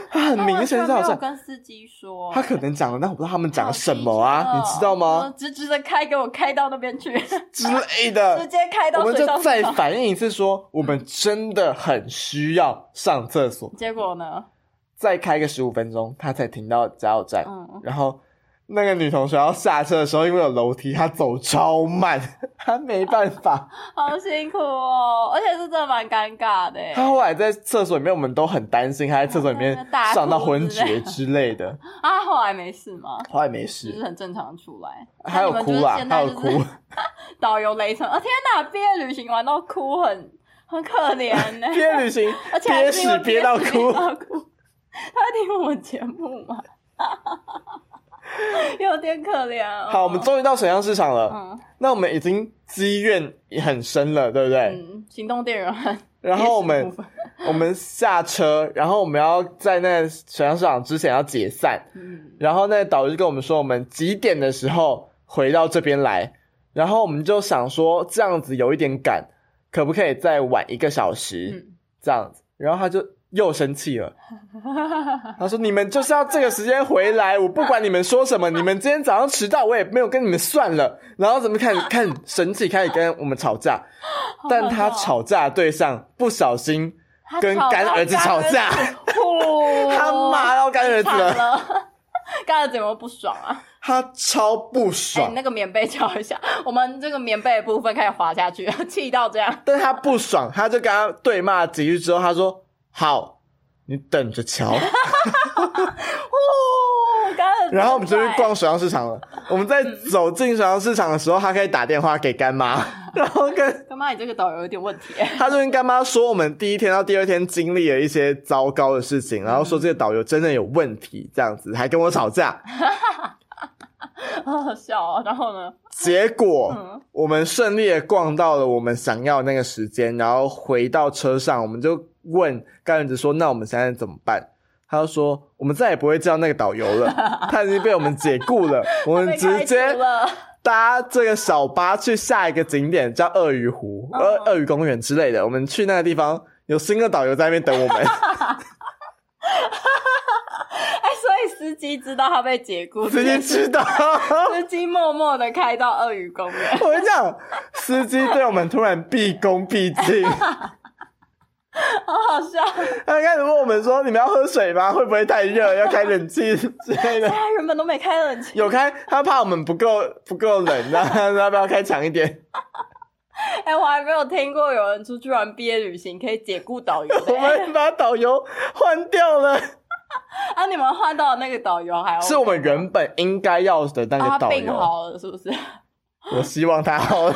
他很明显是加油站，跟司机说，他可能讲了，但我不知道他们讲了什么啊，你知道吗？直直的开给我开到那边去，之类的 <laughs> 直。接开到我们就。再反映一次说，我们真的很需要上厕所。结果呢？再开个十五分钟，他才停到加油站。嗯，然后那个女同学要下车的时候，因为有楼梯，她走超慢，<laughs> 她没办法。<laughs> 好辛苦哦，而且是真的蛮尴尬的耶。她后来在厕所里面，我们都很担心，她在厕所里面 <laughs> 上到昏厥之类的。啊，后来没事吗？后来没事，就是，很正常出来。还有哭啊，还有哭。导游雷成，啊天哪！毕业旅行玩到哭很很可怜呢。毕业旅行而且憋屎憋到哭。<laughs> 他会听我们节目吗？<laughs> 有点可怜哦。好，我们终于到沈阳市场了。嗯那我们已经积怨也很深了，对不对？嗯，行动电源。然后我们 <laughs> 我们下车，然后我们要在那个沈阳市场之前要解散。嗯然后那导游就跟我们说，我们几点的时候回到这边来。然后我们就想说，这样子有一点赶，可不可以再晚一个小时？嗯，这样子，然后他就又生气了。他说：“你们就是要这个时间回来，我不管你们说什么，你们今天早上迟到，我也没有跟你们算了。”然后怎么开始 <laughs> 开始生气，开始跟我们吵架。但他吵架的对象不小心跟干儿子吵架，他骂到干儿子惨了，了，干儿子有没有不爽啊？他超不哎、爽你。那个棉被敲一下，我们这个棉被的部分开始滑下去，气到这样。但他不爽，他就跟他对骂几句之后，他说：“好，你等着瞧。<laughs> ”哦，干然后我们就去逛水上市场了。我们在走进水上市场的时候，他可以打电话给干妈，<laughs> 然后跟干妈，你这个导游有点问题。<laughs> 他就跟干妈说，我们第一天到第二天经历了一些糟糕的事情，然后说这个导游真的有问题，这样子还跟我吵架。好好笑哦。然后呢？结果嗯我们顺利的逛到了我们想要的那个时间，然后回到车上，我们就问干儿子说：“那我们现在怎么办？”他就说：“我们再也不会叫那个导游了，他已经被我们解雇了，我们直接。搭这个小巴去下一个景点，叫鳄鱼湖、嗯鳄鳄鱼公园之类的。我们去那个地方，有新的导游在那边等我们。<laughs> <laughs> 哎，所以司机知道他被解雇，司机知道，司机默默的开到鳄鱼公园。我跟你讲，司机对我们突然毕恭毕敬，<laughs> <laughs> 好好笑，他开始问我们说：“你们要喝水吗？会不会太热？要开冷气之类的。”他原本都没开冷气。有开，他怕我们不够不够冷，<laughs> 那他说要不要开强一点？<laughs> 哎、我还没有听过有人出去玩毕业旅行可以解雇导游的、我们把导游换掉了，啊，你们换到的那个导游还 OK 是我们原本应该要的那个导游。病好了是不是？我希望他好了，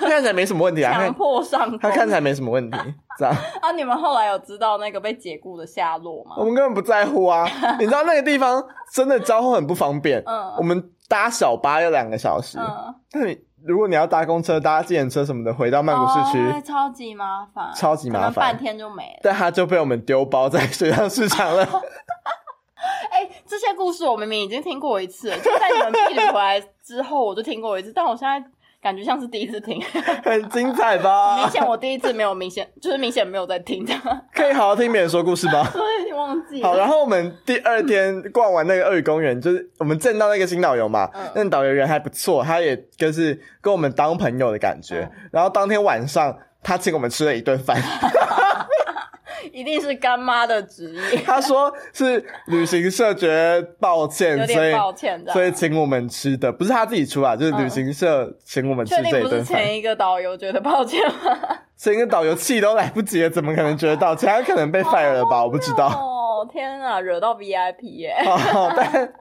他 <laughs> 看起来没什么问题啊，强迫上他看起来没什么问题，<laughs> 这样啊，你们后来有知道那个被解雇的下落吗我？们根本不在乎啊。<laughs> 你知道那个地方真的交通很不方便，嗯我们搭小巴要两个小时，嗯，那你如果你要搭公车、搭自行车什么的回到曼谷市区，哦超级麻烦，超级麻烦半天就没了。但他就被我们丢包在水上市场了。<laughs> 哎、这些故事我明明已经听过一次了，就在你们避旅回来之后，我就听过一次，但我现在感觉像是第一次听。<laughs> 很精彩吧 <laughs> 明？显我第一次没有明显，就是明显没有在听这样，可以好好听别人说故事吧？所以忘记。好，然后我们第二天逛完那个鳄鱼公园，就是我们见到那个新导游嘛，嗯那导游人还不错，他也就是跟我们当朋友的感觉。嗯然后当天晚上，他请我们吃了一顿饭，一定是干妈的旨意，<laughs> 他说是旅行社觉得抱歉，所以抱歉。所以请我们吃的，不是他自己出啊，就是旅行社请我们吃这一顿饭。前一个导游觉得抱歉吗？<laughs> 前一个导游气都来不及了，怎么可能觉得道歉？他可能被 fire 了吧？我不知道。哦，天啊，惹到 VIP 耶！哦，但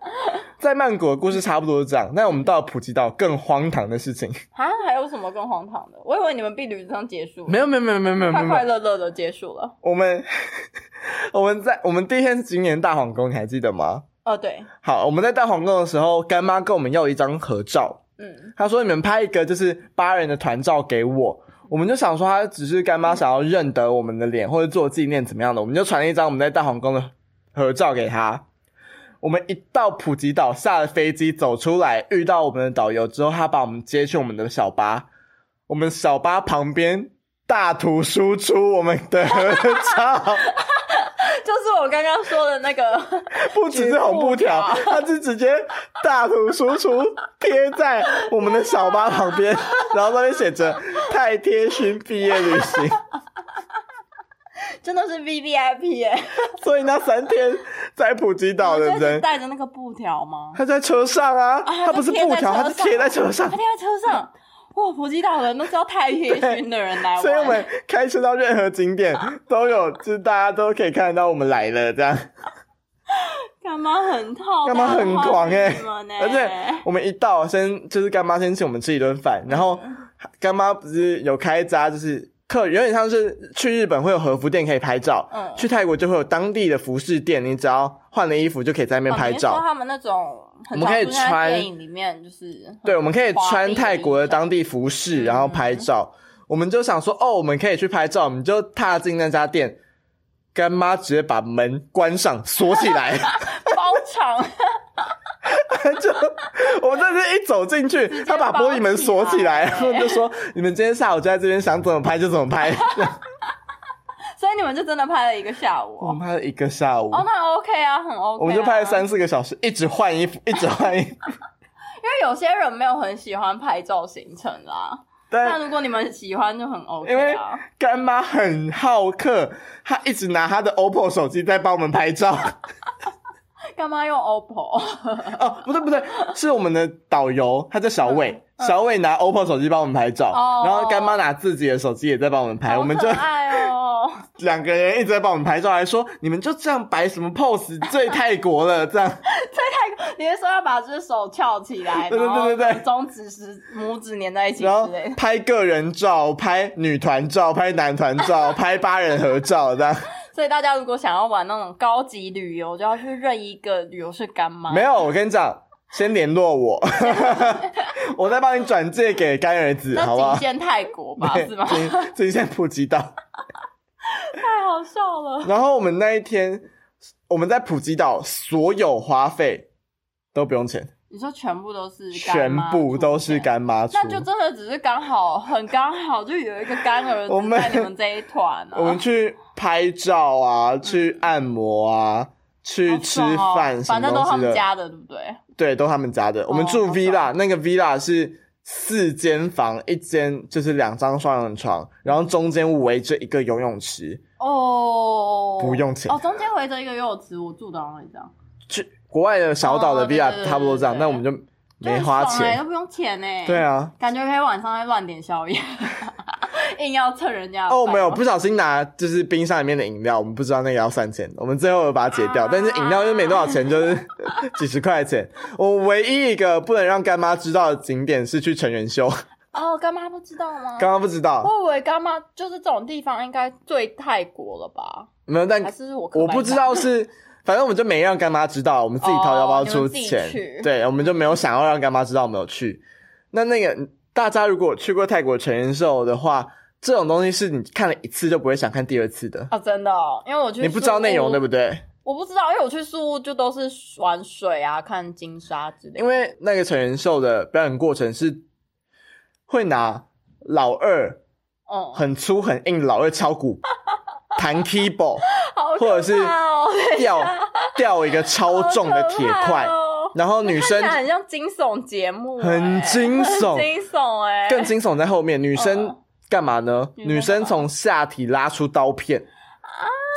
在曼谷的故事差不多是这样。那我们到了普吉岛更荒唐的事情，<laughs> 啊，还有什么更荒唐的？我以为你们避旅上结束，没有没有没有没有没有快快乐乐的结束了。我们 <laughs> 我们在我们第一天是今年大皇宫，你还记得吗？哦，对，好，我们在大皇宫的时候，干妈跟我们要一张合照，嗯，她说你们拍一个就是八人的团照给我。我们就想说，他只是干妈想要认得我们的脸，或者做纪念怎么样的，我们就传了一张我们在大皇宫的合照给他。我们一到普吉岛，下了飞机走出来，遇到我们的导游之后，他把我们接去我们的小巴，我们小巴旁边大图输出我们的合照，就是我刚刚说的那个，<laughs> 不只是红布条举，它是直接大图输出贴在我们的小巴旁边，<laughs> 然后上面写着“太贴心毕业旅行真的是 V V I P 耶！”。<laughs> 所以那三天在普吉岛的人，带着那个布条吗？他在车上啊，啊他不是布条，他是贴在车上他。贴在车上。哇，普吉岛人都是要太 <laughs> 贴心的人来玩，所以我们开车到任何景点都有，就是大家都可以看得到我们来了这样。<laughs> 干妈很套，干妈很狂哎、欸而且我们一到先就是干妈先请我们吃一顿饭，然后干妈不是有开一家就是客有点像是去日本会有和服店可以拍照，嗯去泰国就会有当地的服饰店，你只要换了衣服就可以在那边拍照。他们那种我们可以穿电影里面，就是对，我们可以穿泰国的当地服饰，然后拍嗯照。我们就想说，哦，我们可以去拍照，我们就踏进那家店，干妈直接把门关上锁起来。<laughs> 包场，<laughs> 就我们真是一走进去，他把玻璃门锁起来，然后就说：“你们今天下午就在这边，想怎么拍就怎么拍。<laughs> 所以你们就真的拍了一个下”午哦。我们拍了一个下午，哦，那 OK 啊，很 OK 啊。我们就拍了三四个小时，一直换衣服，一直换衣服。<laughs> 因为有些人没有很喜欢拍照行程啦。但如果你们喜欢，就很 OK 因为啊。干妈很好客，她一直拿她的 OPPO 手机在帮我们拍照。干嘛用 OPPO？哦，不对不对，是我们的导游，他叫小伟，小伟拿 OPPO 手机帮我们拍照，然后干妈拿自己的手机也在帮我们拍，我们就。两个人一直在帮我们拍照，还说你们就这样摆什么 pose，最泰国了这样。你是说要把只手翘起来，对对对对对中指食拇指粘在一起然类？拍个人照、拍女团照、拍男团照、<laughs> 拍八人合照这样。所以大家如果想要玩那种高级旅游，就要去认一个旅游是干妈。没有，我跟你讲，先联络我，<laughs> 我再帮你转借给干儿子，那好不好仅？限泰国吧，是吗？仅仅限普吉岛。<laughs> 太好笑了。然后我们那一天，我们在普吉岛所有花费都不用钱，你说全部都是干全部都是，干妈出。那就真的只是刚好，很刚好，就有一个干儿子在你们这一团啊。我们去拍照啊，去按摩啊，去吃饭，什么反正都他。们家的，对不对？对，都他们家的。我们住 villa，、那个 villa 是四间房，一间就是两张双人床，然后中间围着一个游泳池。哦，不用钱哦，中间围着一个游泳池，我住的好像也这样，去国外的小岛的哦对对 villa 对差不多这样，那我们就就没花钱。都不用钱呢。对，啊，感觉可以晚上再乱点宵夜，<laughs> 硬要蹭人家哦，没有不小心拿就是冰箱里面的饮料，我们不知道那个要算钱，我们最后有把它解掉，啊但是饮料就没多少钱，就是 <laughs> 几十块钱。我唯一一个不能让干妈知道的景点是去成人秀，哦，干妈不知道吗？干妈不知道，我以为干妈就是这种地方应该最泰国了吧？没有，但还是我我不知道是，反正我们就没让干妈知道，我们自己掏腰包出钱，去对，我们就没有想要让干妈知道我们有去。那那个大家如果去过泰国成人秀的话，这种东西是你看了一次就不会想看第二次的，哦，真的哦，因为我去你不知道内容对不对？我不知道，因为我去宿务就都是玩水啊，看金沙之类的。因为那个成人秀的表演过程是会拿老二嗯，很粗很硬老二敲鼓。<laughs> 弹 keyboard，<laughs> 好或者是吊吊一个超重的铁块。然后女生很像惊悚节目欸，很惊悚。很惊悚哎，更惊悚在后面，女生嗯干嘛呢？女生从下体拉出刀片，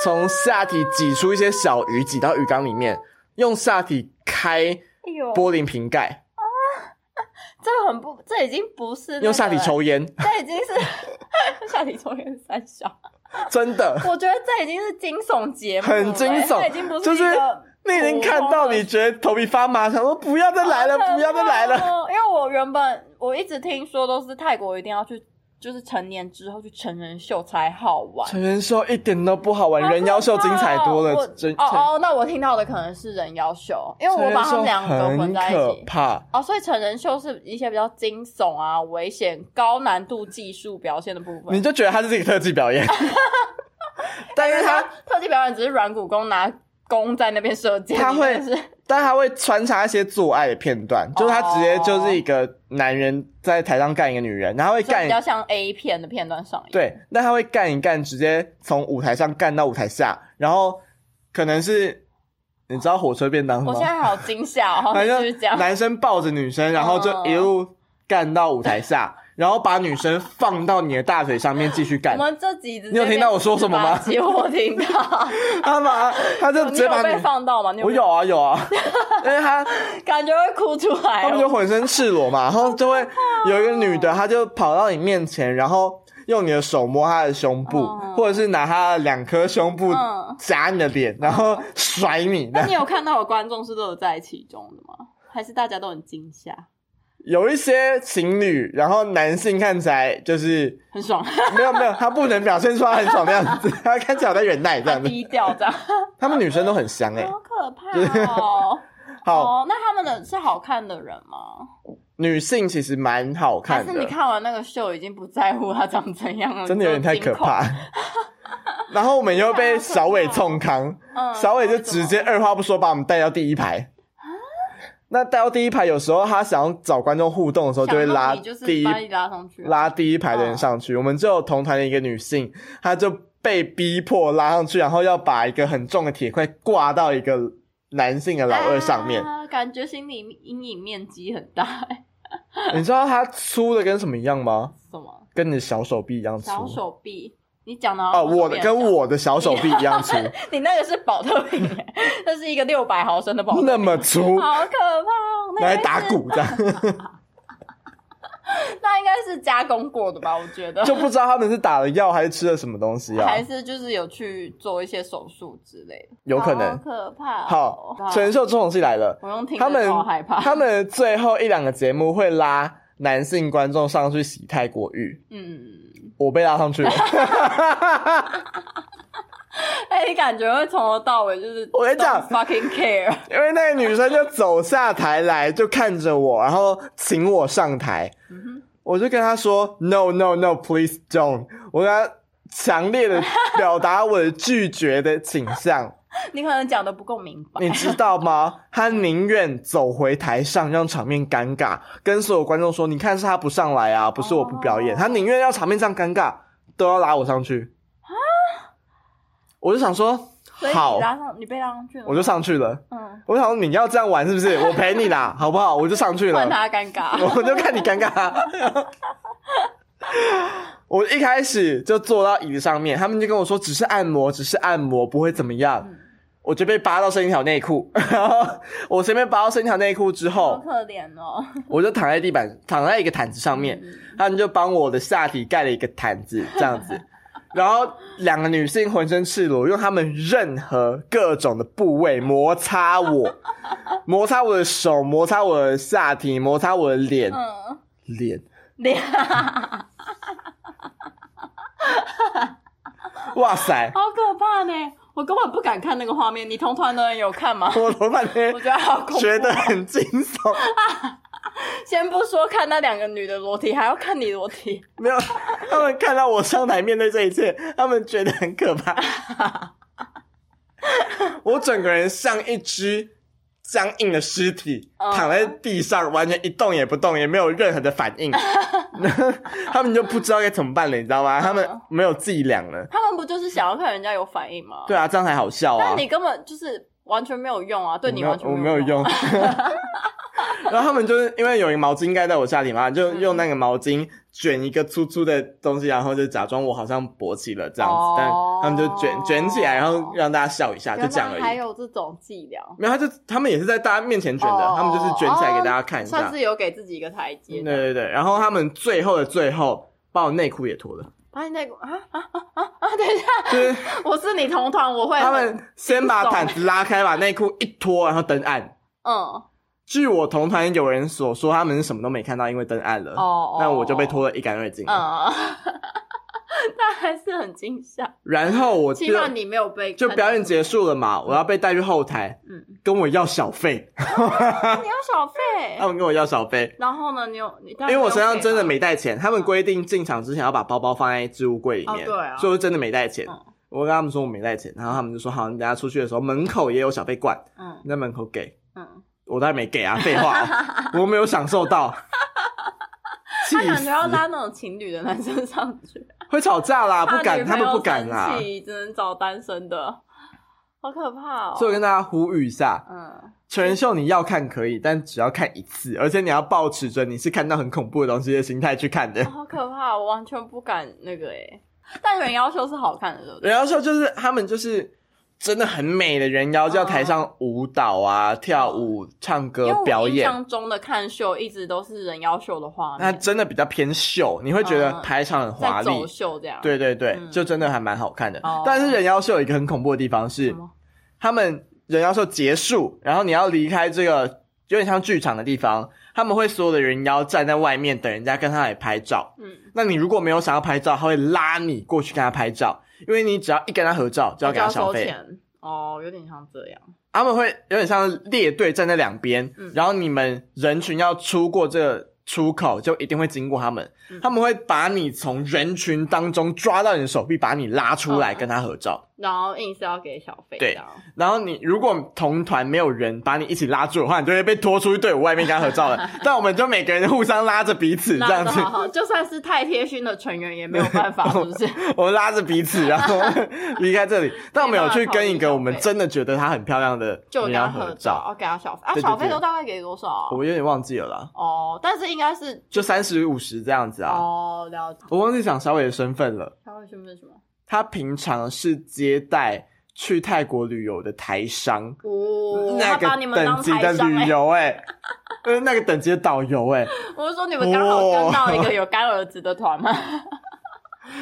从下体挤出一些小鱼，挤到鱼缸里面，用下体开玻璃瓶盖，<laughs> 这个很不，这已经不是那个用下体欸，抽烟，这已经是 <laughs> 下体抽烟三小。<laughs> 真的我觉得这已经是惊悚节目很惊悚这已经不是就是你已经看到，你觉得头皮发麻，想说不要再来了，不要再来了。哦因为我原本我一直听说都是泰国一定要去，就是成年之后去成人秀才好玩。成人秀一点都不好玩，人妖秀精彩多了，真哦哦，那我听到的可能是人妖秀，因为我把他们两个混很在一起。可怕。哦，所以成人秀是一些比较惊悚啊、危险、高难度技术表现的部分。你就觉得他是自己特技表演，<laughs> 但是他特技表演只是软骨功拿弓在那边射箭，他会但他会穿插一些做爱的片段，就是他直接就是一个男人在台上干一个女人，然后会干比较像 A 片的片段上映。对，那他会干一干，直接从舞台上干到舞台下，然后可能是你知道火车便当吗我？现在好惊吓哦，<laughs> 反就是这样。正男生抱着女生，然后就一路干到舞台下，然后把女生放到你的大腿上面继续我干。们这集你有听到我说什么吗变18集我听到，他把他就直接把你，放到吗？你我有啊有啊，<laughs> 因为他感觉会哭出来他们就哦。浑身赤裸嘛，然后就会有一个女的，她就跑到你面前，然后用你的手摸她的胸部，嗯或者是拿她的两颗胸部嗯夹你的脸，然后甩你。那你有看到有观众是都有在其中的吗？还是大家都很惊吓，有一些情侣，然后男性看起来就是很爽，没有没有，他不能表现出他很爽的样子，<laughs> 他看起来有在忍耐这样子。低调这样，他们女生都很香哎、好可怕哦。<laughs> 好，哦，那他们的是好看的人吗？女性其实蛮好看的，是你看完那个秀已经不在乎她长怎样了？<laughs> 真的有点太可怕。然后我们又被小伟冲康，嗯，小伟就直接二话不说把我们带到第一排。那带到第一排，有时候他想要找观众互动的时候，就会拉第一拉上去，拉第一排的人上去。我们就有同团的一个女性，她就被逼迫拉上去，然后要把一个很重的铁块挂到一个男性的老二上面。啊感觉心理阴影面积很大。欸 <laughs> 你知道它粗的跟什么一样吗？什么跟你的小手臂一样粗。小手臂？你讲的哦，我的跟我的小手臂一样粗，<laughs> 你那个是保特瓶欸，那是一个六百毫升的保特瓶，那么粗，好可怕哦！来打鼓这样，<laughs> 那应该是加工过的吧？我觉得，就不知道他们是打了药还是吃了什么东西啊？还是就是有去做一些手术之类的，有可能好可怕哦。好，选秀这种戏来了，我用听他们的超害怕。他们最后一两个节目会拉男性观众上去洗泰国浴，嗯，我被拉上去。了。<laughs> 哎，你感觉会从头到尾就是我跟你讲 fucking care，因为那个女生就走下台来，就看着我，然后请我上台，嗯我就跟她说 “No No No Please Don't”，我跟她强烈的表达我的拒绝的倾向，<laughs> 你可能讲的不够明白。你知道吗？他宁愿走回台上让场面尴尬，跟所有观众说：“你看是他不上来啊，不是我不表演。哦她宁愿让场面这样尴尬，都要拉我上去。啊我就想说，好你，拉上，你被拉上去了，我就上去了。嗯，我想说你要这样玩是不是？我陪你啦，<laughs> 好不好？我就上去了换。他尴尬。我就看你尴尬。<laughs> 我一开始就坐到椅子上面，他们就跟我说只是按摩，只是按摩，不会怎么样。嗯我就被扒到剩一条内裤，然后我前面扒到剩一条内裤之后，好可怜哦。我就躺在地板，躺在一个毯子上面，他们就帮我的下体盖了一个毯子，这样子。然后两个女性浑身赤裸，用她们任何各种的部位摩擦我，<laughs> 摩擦我的手，摩擦我的下体，摩擦我的脸，嗯，脸。脸，哇塞！好可怕呢！我根本不敢看那个画面。你同团的人有看吗？<laughs> 我头半天我觉得好恐怖。觉得很惊悚，<laughs> 先不说看那两个女的裸体，还要看你裸体。<laughs> 没有，他们看到我上台面对这一切，他们觉得很可怕。我整个人像一只僵硬的尸体，嗯躺在地上，完全一动也不动，也没有任何的反应。<laughs> 他们就不知道该怎么办了，你知道吗？他们没有伎俩了。他们不就是想要看人家有反应吗？对啊，这样才好笑啊但！你根本就是完全没有用啊，对你完全我没有用用。<laughs> 然后他们就是因为有一个毛巾盖在我下体嘛，就用那个毛巾卷一个粗粗的东西，然后就假装我好像勃起了这样子，哦但他们就卷卷起来，然后让大家笑一下，就这样而已。还有这种伎俩，没有，他就他们也是在大家面前卷的，哦他们就是卷起来给大家看一下。算是有给自己一个台阶。对对对，然后他们最后的最后把我内裤也脱了，把你内裤啊啊啊啊啊！等一下，就是我是你同团，我会他们先把毯子拉开，把内裤一脱，然后灯暗。嗯据我同团有人所说，他们是什么都没看到，因为灯暗了。哦，那我就被拖得一干二净。嗯，<laughs> 但还是很惊吓。然后我就起码你没有被就表演结束了嘛，我要被带去后台，嗯，跟我要小费，你要小费？<laughs> 他，们跟我要小费，然后呢，你有你因因为我身上真的没带钱，他们规定进场之前要把包包放在置物柜里面，哦对啊。所以我真的没带钱。嗯。我跟他们说我没带钱，然后他们就说好，你等下出去的时候门口也有小费罐，嗯。你在门口给，嗯，我当然没给啊，<laughs> 废话，我没有享受到，<laughs> 他感死觉要拉那种情侣的男生上去，会吵架啦，不敢，他们不敢啦只能找单身的。好可怕哦。所以我跟大家呼吁一下，嗯，成人秀你要看可以，但只要看一次，而且你要保持着你是看到很恐怖的东西的心态去看的。好可怕，我完全不敢那个诶。但人妖秀是好看的，对不对？人妖秀就是他们就是真的很美的人妖，就要台上舞蹈啊、跳舞、唱歌、表演印演。象中的看秀一直都是人妖秀的画那，真的比较偏秀，你会觉得嗯排场很华丽。在走秀这样。对对对，嗯就真的还蛮好看的。哦但是人妖秀有一个很恐怖的地方是？他们人妖秀结束，然后你要离开这个有点像剧场的地方，他们会所有的人妖站在外面等人家跟他来拍照。嗯，那你如果没有想要拍照，他会拉你过去跟他拍照，因为你只要一跟他合照就要给他小费。钱哦，有点像这样。他们会有点像列队站在两边，嗯然后你们人群要出过这个出口，就一定会经过他们。嗯他们会把你从人群当中抓到你的手臂，把你拉出来嗯跟他合照。然后硬是要给小费，对这样然后你如果同团没有人把你一起拉住的话，你就会被拖出去队伍外面跟他合照了。<laughs> 但我们就每个人互相拉着彼此 <laughs> 这样子，那好好，就算是太贴心的成员也没有办法，是不是？<laughs> 我们拉着彼此，然后离开这里。但我们有去跟一个我们真的觉得她很漂亮的就跟他人要合合照，照，要给他小费啊，小费都大概给多少啊？我有点忘记了啦，哦，但是应该是就三十五十这样子啊。哦，了解。我忘记讲小伟的身份了，小伟身份是什么？他平常是接待去泰国旅游的台商，哦，那个他把你们当等级的旅台商哎、游哎、呃，那个等级的导游哎、<laughs> 我是说你们刚好跟到一个有干儿子的团吗？<laughs>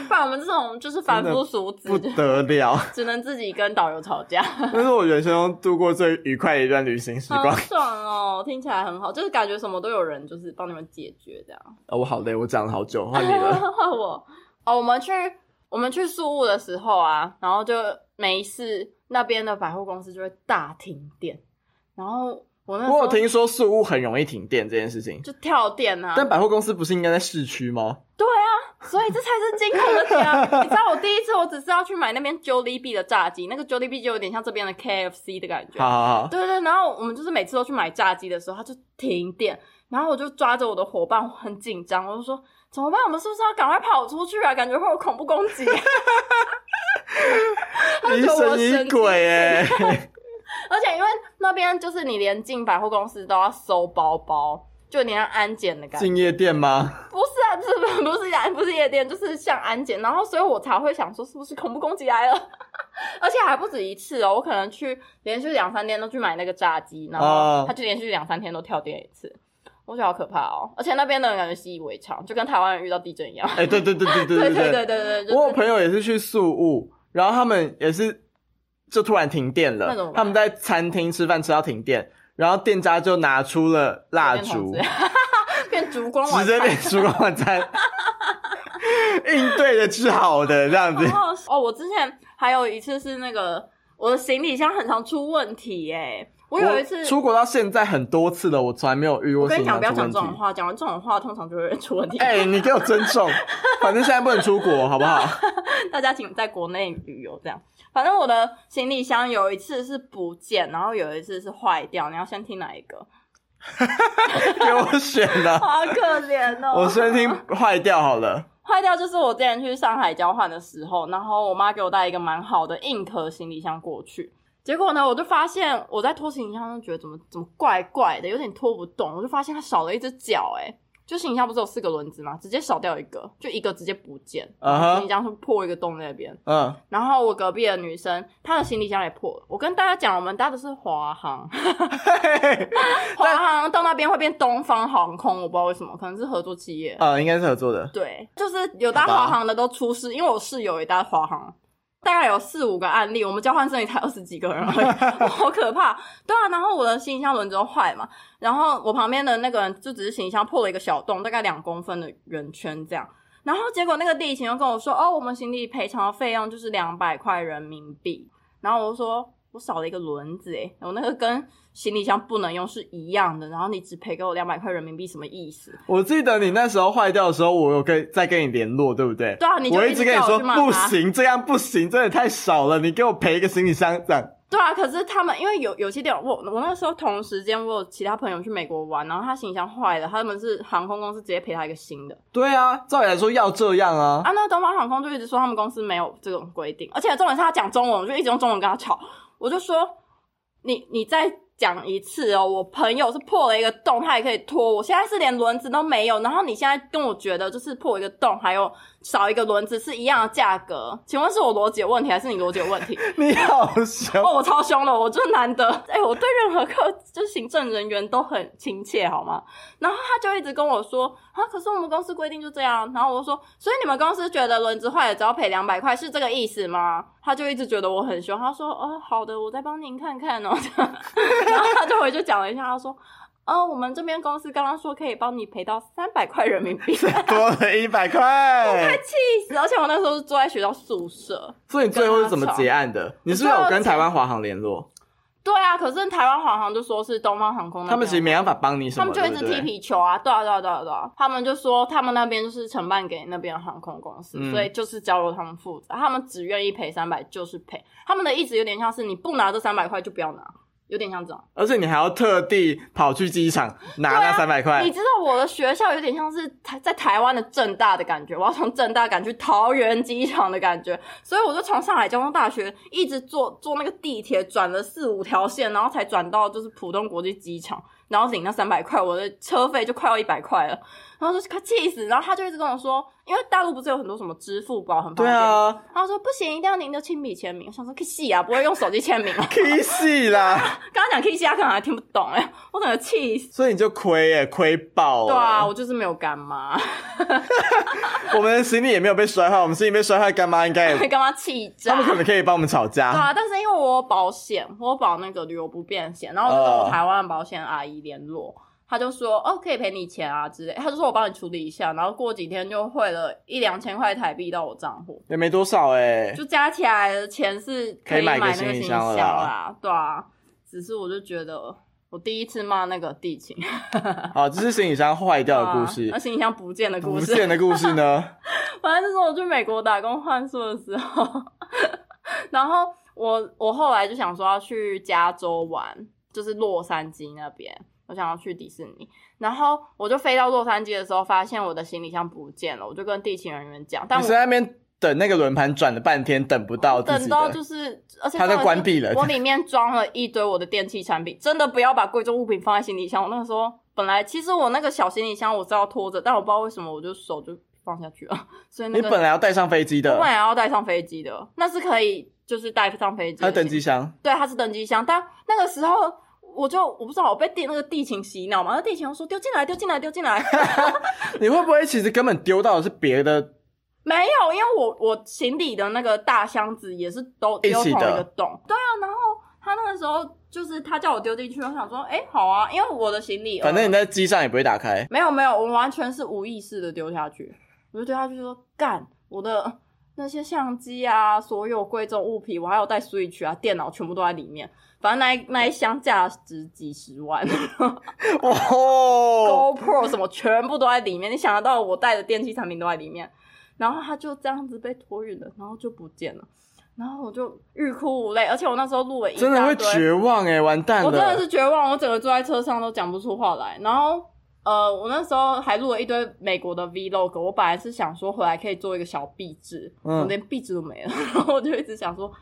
不然我们这种就是凡夫俗子不，得了，<laughs> 只能自己跟导游吵架。那是我人生中度过最愉快的一段旅行时好光。爽哦，听起来很好，就是感觉什么都有人就是帮你们解决这样。哦，我好累，我讲了好久，换你了。换我哦，我们去我们去宿务的时候啊，然后就没事，那边的百货公司就会大停电，然后我那我有听说宿务很容易停电这件事情，就跳电啊，但百货公司不是应该在市区吗？对啊，所以这才是惊恐的点啊！你知道我第一次我只是要去买那边 Jollibee 的炸鸡，那个 Jollibee 就有点像这边的 KFC 的感觉。好好好，对对对，然后我们就是每次都去买炸鸡的时候，它就停电，然后我就抓着我的伙伴，我很紧张，我就说怎么办？我们是不是要赶快跑出去啊？感觉会有恐怖攻击、<laughs> 疑神疑鬼哎、<laughs> 而且因为那边就是你连进百货公司都要搜包包，就有点像安检的感觉。进夜店吗？不是啊，不是不是不是不是夜店，就是像安检，然后所以我才会想说是不是恐怖攻击来了，<laughs> 而且还不止一次哦，我可能去连续两三天都去买那个炸鸡，然后哦他就连续两三天都跳电一次，我觉得好可怕哦。而且那边的人感觉习以为常就跟台湾人遇到地震一样唉对对对对对对对对。对对我有朋友也是去宿务然后他们也是就突然停电了他们在餐厅吃饭吃到停电然后店家就拿出了蜡烛变烛光晚餐直接变烛光晚餐应对的治好的这样子哦我之前还有一次是那个我的行李箱很常出问题耶。我有一次出国到现在很多次了，我从来没有遇过我跟你讲，不要。讲这种话，讲完这种话通常就会出问题。哎、你给我尊重，反正现在不能出国，好不好？<laughs> 大家请在国内旅游这样。反正我的行李箱有一次是不见，然后有一次是坏掉。你要先听哪一个？<laughs> 给我选了，好可怜哦！我先听坏掉好了。坏掉就是我之前去上海交换的时候，然后我妈给我带一个蛮好的硬壳行李箱过去。结果呢，我就发现我在拖行李箱，就觉得怎么怎么怪怪的，有点拖不动。我就发现它少了一只脚，哎，就行李箱不是有四个轮子吗？直接少掉一个，就一个直接不见。行李箱是破一个洞在那边。嗯，然后我隔壁的女生，她的行李箱也破了。我跟大家讲，我们搭的是华航，<laughs> <laughs> 华航到那边会变东方航空，我不知道为什么，可能是合作企业。呃，应该是合作的。对，就是有搭华航的都出事，因为我室友也搭华航，大概有四五个案例，我们交换生也才二十几个人而已，<laughs> 好可怕。对啊，然后我的行李箱轮子都坏嘛，然后我旁边的那个人就只是行李箱破了一个小洞，大概两公分的圆圈这样。然后结果那个地勤又跟我说，哦，我们行李赔偿的费用就是两百块人民币。然后我就说，我少了一个轮子诶，我那个跟行李箱不能用是一样的，然后你只赔给我两百块人民币，什么意思？我记得你那时候坏掉的时候，我有跟再跟你联络，对不对？对啊你就我一一直跟你说不行，这样不行，真的太少了，你给我赔一个行李箱这样。对啊，可是他们因为有有些店，我我那时候同时间我有其他朋友去美国玩，然后他行李箱坏了，他们是航空公司直接赔他一个新的对啊，照理来说要这样啊。啊。那东方航空就一直说他们公司没有这种规定，而且重点是他讲中文，我就一直用中文跟他吵。我就说你你再讲一次哦，我朋友是破了一个洞，他也可以拖，我现在是连轮子都没有，然后你现在跟我觉得就是破一个洞，还有少一个轮子是一样的价格，请问是我逻辑有问题，还是你逻辑有问题？<laughs> 你好凶，哦，我超凶的，我就难得，<laughs> 哎、我对任何客就是行政人员都很亲切，好吗？然后他就一直跟我说啊，可是我们公司规定就这样。然后我就说，所以你们公司觉得轮子坏了只要赔两百块，是这个意思吗？他就一直觉得我很凶，他说哦，好的，我再帮您看看哦。<laughs> 然后他就回去讲了一下，他说。哦，我们这边公司刚刚说可以帮你赔到三百块人民币，<laughs> 多了一百块。我快气死！而且我那时候是住在学校宿舍，所以你最后是怎么结案的？你是不是有跟台湾华航联络？对啊，可是台湾华航就说是东方航空那，他们其实没办法帮你什么，他们就一直踢皮球啊，对啊，对啊，对啊，对啊，他们就说他们那边就是承办给那边航空公司，嗯所以就是交由他们负责，他们只愿意赔三百就是赔，他们的意思有点像是你不拿这三百块就不要拿，有点像这样。而且你还要特地跑去机场拿那三百块。你，知道我的学校有点像是台在台湾的正大的感觉，我要从正大赶去桃园机场的感觉，所以我就从上海交通大学一直坐坐那个地铁转了四五条线，然后才转到就是浦东国际机场，然后领那三百块，我的车费就快要一百块了，然后就是快气死，然后他就一直跟我说，因为大陆不是有很多什么支付宝很方对便，啊他说不行，一定要您的亲笔签名，<laughs> 我想说 Kiss 啊，不会用手机签名啊，，K 戏啦，<laughs> 刚刚讲 Kiss，，他可能还听不懂哎、我整个气死。所以你就亏耶，亏爆了。对啊，我就是没有干妈。<laughs> 我们的行李也没有被摔坏，我们行李被摔坏，干妈应该会也，干嘛气炸？他们可能可以帮我们吵架。对啊，但是因为我有保险，我有保那个旅游不便险，然后我就跟我台湾的保险阿姨联络，他就说哦可以赔你钱啊之类，他就说我帮你处理一下，然后过几天就汇了一两千块台币到我账户，也没多少哎，就加起来的钱是可以买那个行李箱啦，对啊，只是我就觉得我第一次骂那个地勤 <laughs> 好，这是行李箱坏掉的故事那。行李箱不见的故事，不见的故事呢？<laughs> 反正就是我去美国打工换宿的时候，<laughs> 然后我我后来就想说要去加州玩，就是洛杉矶那边，我想要去迪士尼。然后我就飞到洛杉矶的时候，发现我的行李箱不见了，我就跟地勤人员讲，但我是在那边等那个轮盘转了半天，等不到等到就。是，而且它在关闭了我里面装了一堆我的电器产品，真的不要把贵重物品放在行李箱。我那个时候本来其实我那个小行李箱我是要拖着，但我不知道为什么我就手就放下去了，所以那你本来要带上飞机的我本，来要带上飞机的，那是可以就是带上飞机的。还有登机箱，对，它是登机箱，但那个时候我就我不知道我被地那个地勤洗脑嘛，那地勤就说丢进来，丢进来，丢进来。<laughs> <laughs> 你会不会其实根本丢到的是别的？没有，因为我我行李的那个大箱子也是都丢同一个洞。对啊，然后他那个时候就是他叫我丢进去，我想说，哎、好啊，因为我的行李，反正你呃在机上也不会打开。没有没有，我完全是无意识的丢下去，我就丢下去说干我的那些相机啊，所有贵重物品，我还有带 Switch 啊，电脑全部都在里面。反正那一那一箱价值几十万 <laughs> 哦，，GoPro 什么全部都在里面。你想得到我带的电器产品都在里面，然后他就这样子被托运了，然后就不见了。然后我就欲哭无泪，而且我那时候录了一真的会绝望哎，完蛋我真的。是绝望，我整个坐在车上都讲不出话来。然后，呃，我那时候还录了一堆美国的 vlog，我本来是想说回来可以做一个小壁纸，嗯我连壁纸都没了，<laughs> 然后我就一直想说，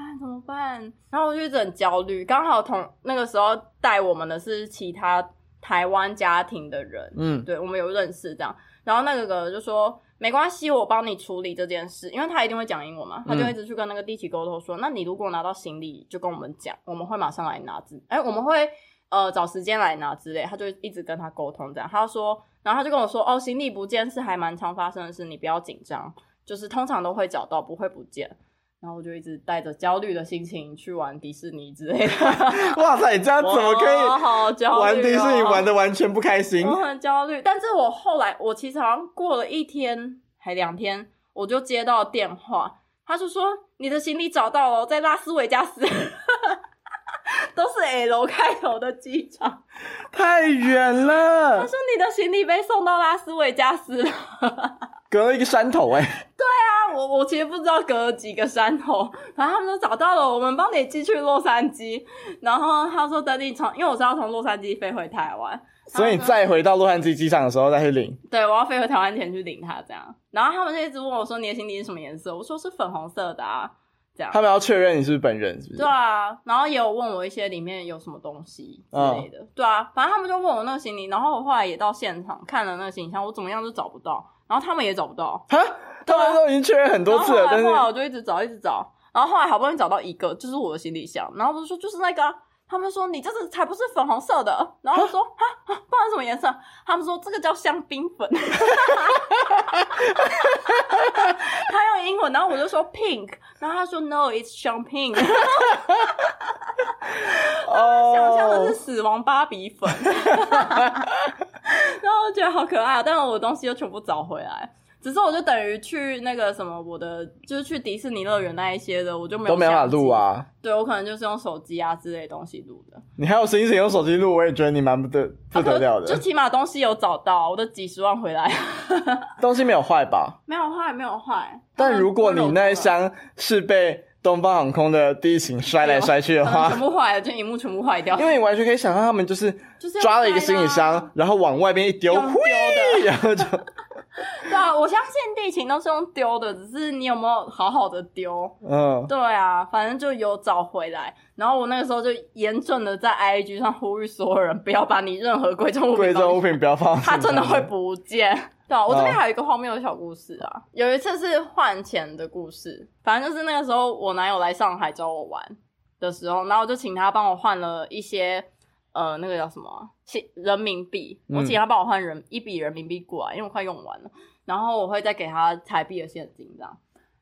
啊怎么办？然后我就一直很焦虑。刚好同那个时候带我们的是其他台湾家庭的人，嗯，对我们有认识这样。然后那个哥就说没关系，我帮你处理这件事，因为他一定会讲英文嘛，他就一直去跟那个地勤沟通说，那你如果拿到行李就跟我们讲，我们会马上来拿之，哎，我们会呃找时间来拿之类，他就一直跟他沟通这样，他就说，然后他就跟我说，哦，行李不见是还蛮常发生的事，你不要紧张，就是通常都会找到，不会不见。然后我就一直带着焦虑的心情去玩迪士尼之类的。<laughs> 哇塞，你这样怎么可以好焦虑、哦？玩迪士尼玩的完全不开心我？很焦虑，但是我后来，我其实好像过了一天还两天，我就接到电话，他就说你的行李找到了，在拉斯维加斯，<laughs> 都是 L 开头的机场。<laughs> 太远了他，说你的行李被送到拉斯维加斯了。隔了一个山头哎。对啊，我我其实不知道隔了几个山头，反正他们都找到了，我们帮你寄去洛杉矶。然后他说等你从，因为我是要从洛杉矶飞回台湾，所以你再回到洛杉矶机场的时候再去领。对，我要飞回台湾前去领它，这样。然后他们就一直问我说：“你的行李是什么颜色？”我说是粉红色的啊。这样。他们要确认你是不是本人，是不是？对啊，然后也有问我一些里面有什么东西之类的。对啊，反正他们就问我那个行李，然后我后来也到现场看了那个行李箱，我怎么样都找不到，然后他们也找不到。哈，他们都已经确认很多次了，但是我就一直找，一直找，然后后来好不容易找到一个，就是我的行李箱，然后我就说就是那个啊、他们说你这个才不是粉红色的，然后我说 <laughs> 啊啊，不然什么颜色？他们说这个叫香槟粉，<laughs> 他用英文，然后我就说 pink，然后他说 no it's champagne，哦，<laughs> 想象的是死亡芭比粉，然后我觉得好可爱啊，但是我的东西又全部找回来。只是我就等于去那个什么，我的就是去迪士尼乐园那一些的，我就没有都没办法录。啊。对我可能就是用手机啊之类的东西录的，你还有心情用手机录，我也觉得你蛮不得不得了的。啊就起码东西有找到，我的几十万回来，<laughs> 东西没有坏吧？没有坏，没有坏。但如果你那一箱箱是被东方航空的地勤摔来摔去的话全，部坏了，就荧幕全部坏掉，因为你完全可以想象他们就是就是抓了一个行李箱，然后往外边一丢，丢呼的。<laughs> 然后就 <laughs> 对啊，我相信地勤都是用丢的，只是你有没有好好的丢？嗯，对啊，反正就有找回来。然后我那个时候就严正的在 IG 上呼吁所有人不要把你任何贵重物品贵重物品不要放，它真的会不见。对啊，我这边嗯还有一个荒谬的小故事啊，有一次是换钱的故事，反正就是那个时候我男友来上海找我玩的时候，然后我就请他帮我换了一些呃那个叫什么啊人民币，嗯我请他帮我换人一笔人民币过来，因为我快用完了，然后我会再给他台币的现金这样。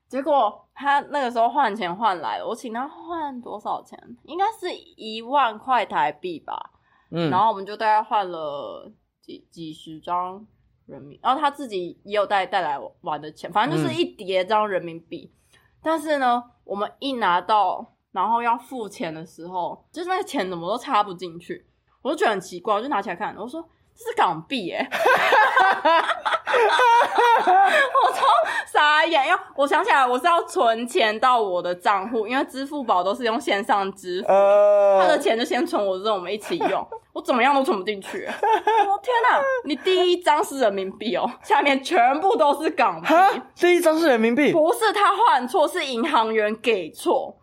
结果他那个时候换钱换来了，我请他换多少钱？应该是一万块台币吧。嗯，然后我们就大概换了几几十张人民，然后他自己也有带带来玩的钱，反正就是一叠张人民币。但是呢，我们一拿到，然后要付钱的时候，就是那个钱怎么都插不进去，我就觉得很奇怪，我就拿起来看，我说这是港币耶，<laughs> 我超傻眼，因为我想起来我是要存钱到我的账户，因为支付宝都是用线上支付。呃，他的钱就先存我这，我们一起用。我怎么样都存不进去。<laughs> 我天哪！你第一张是人民币哦，下面全部都是港币。第一张是人民币，不是他换错，是银行员给错。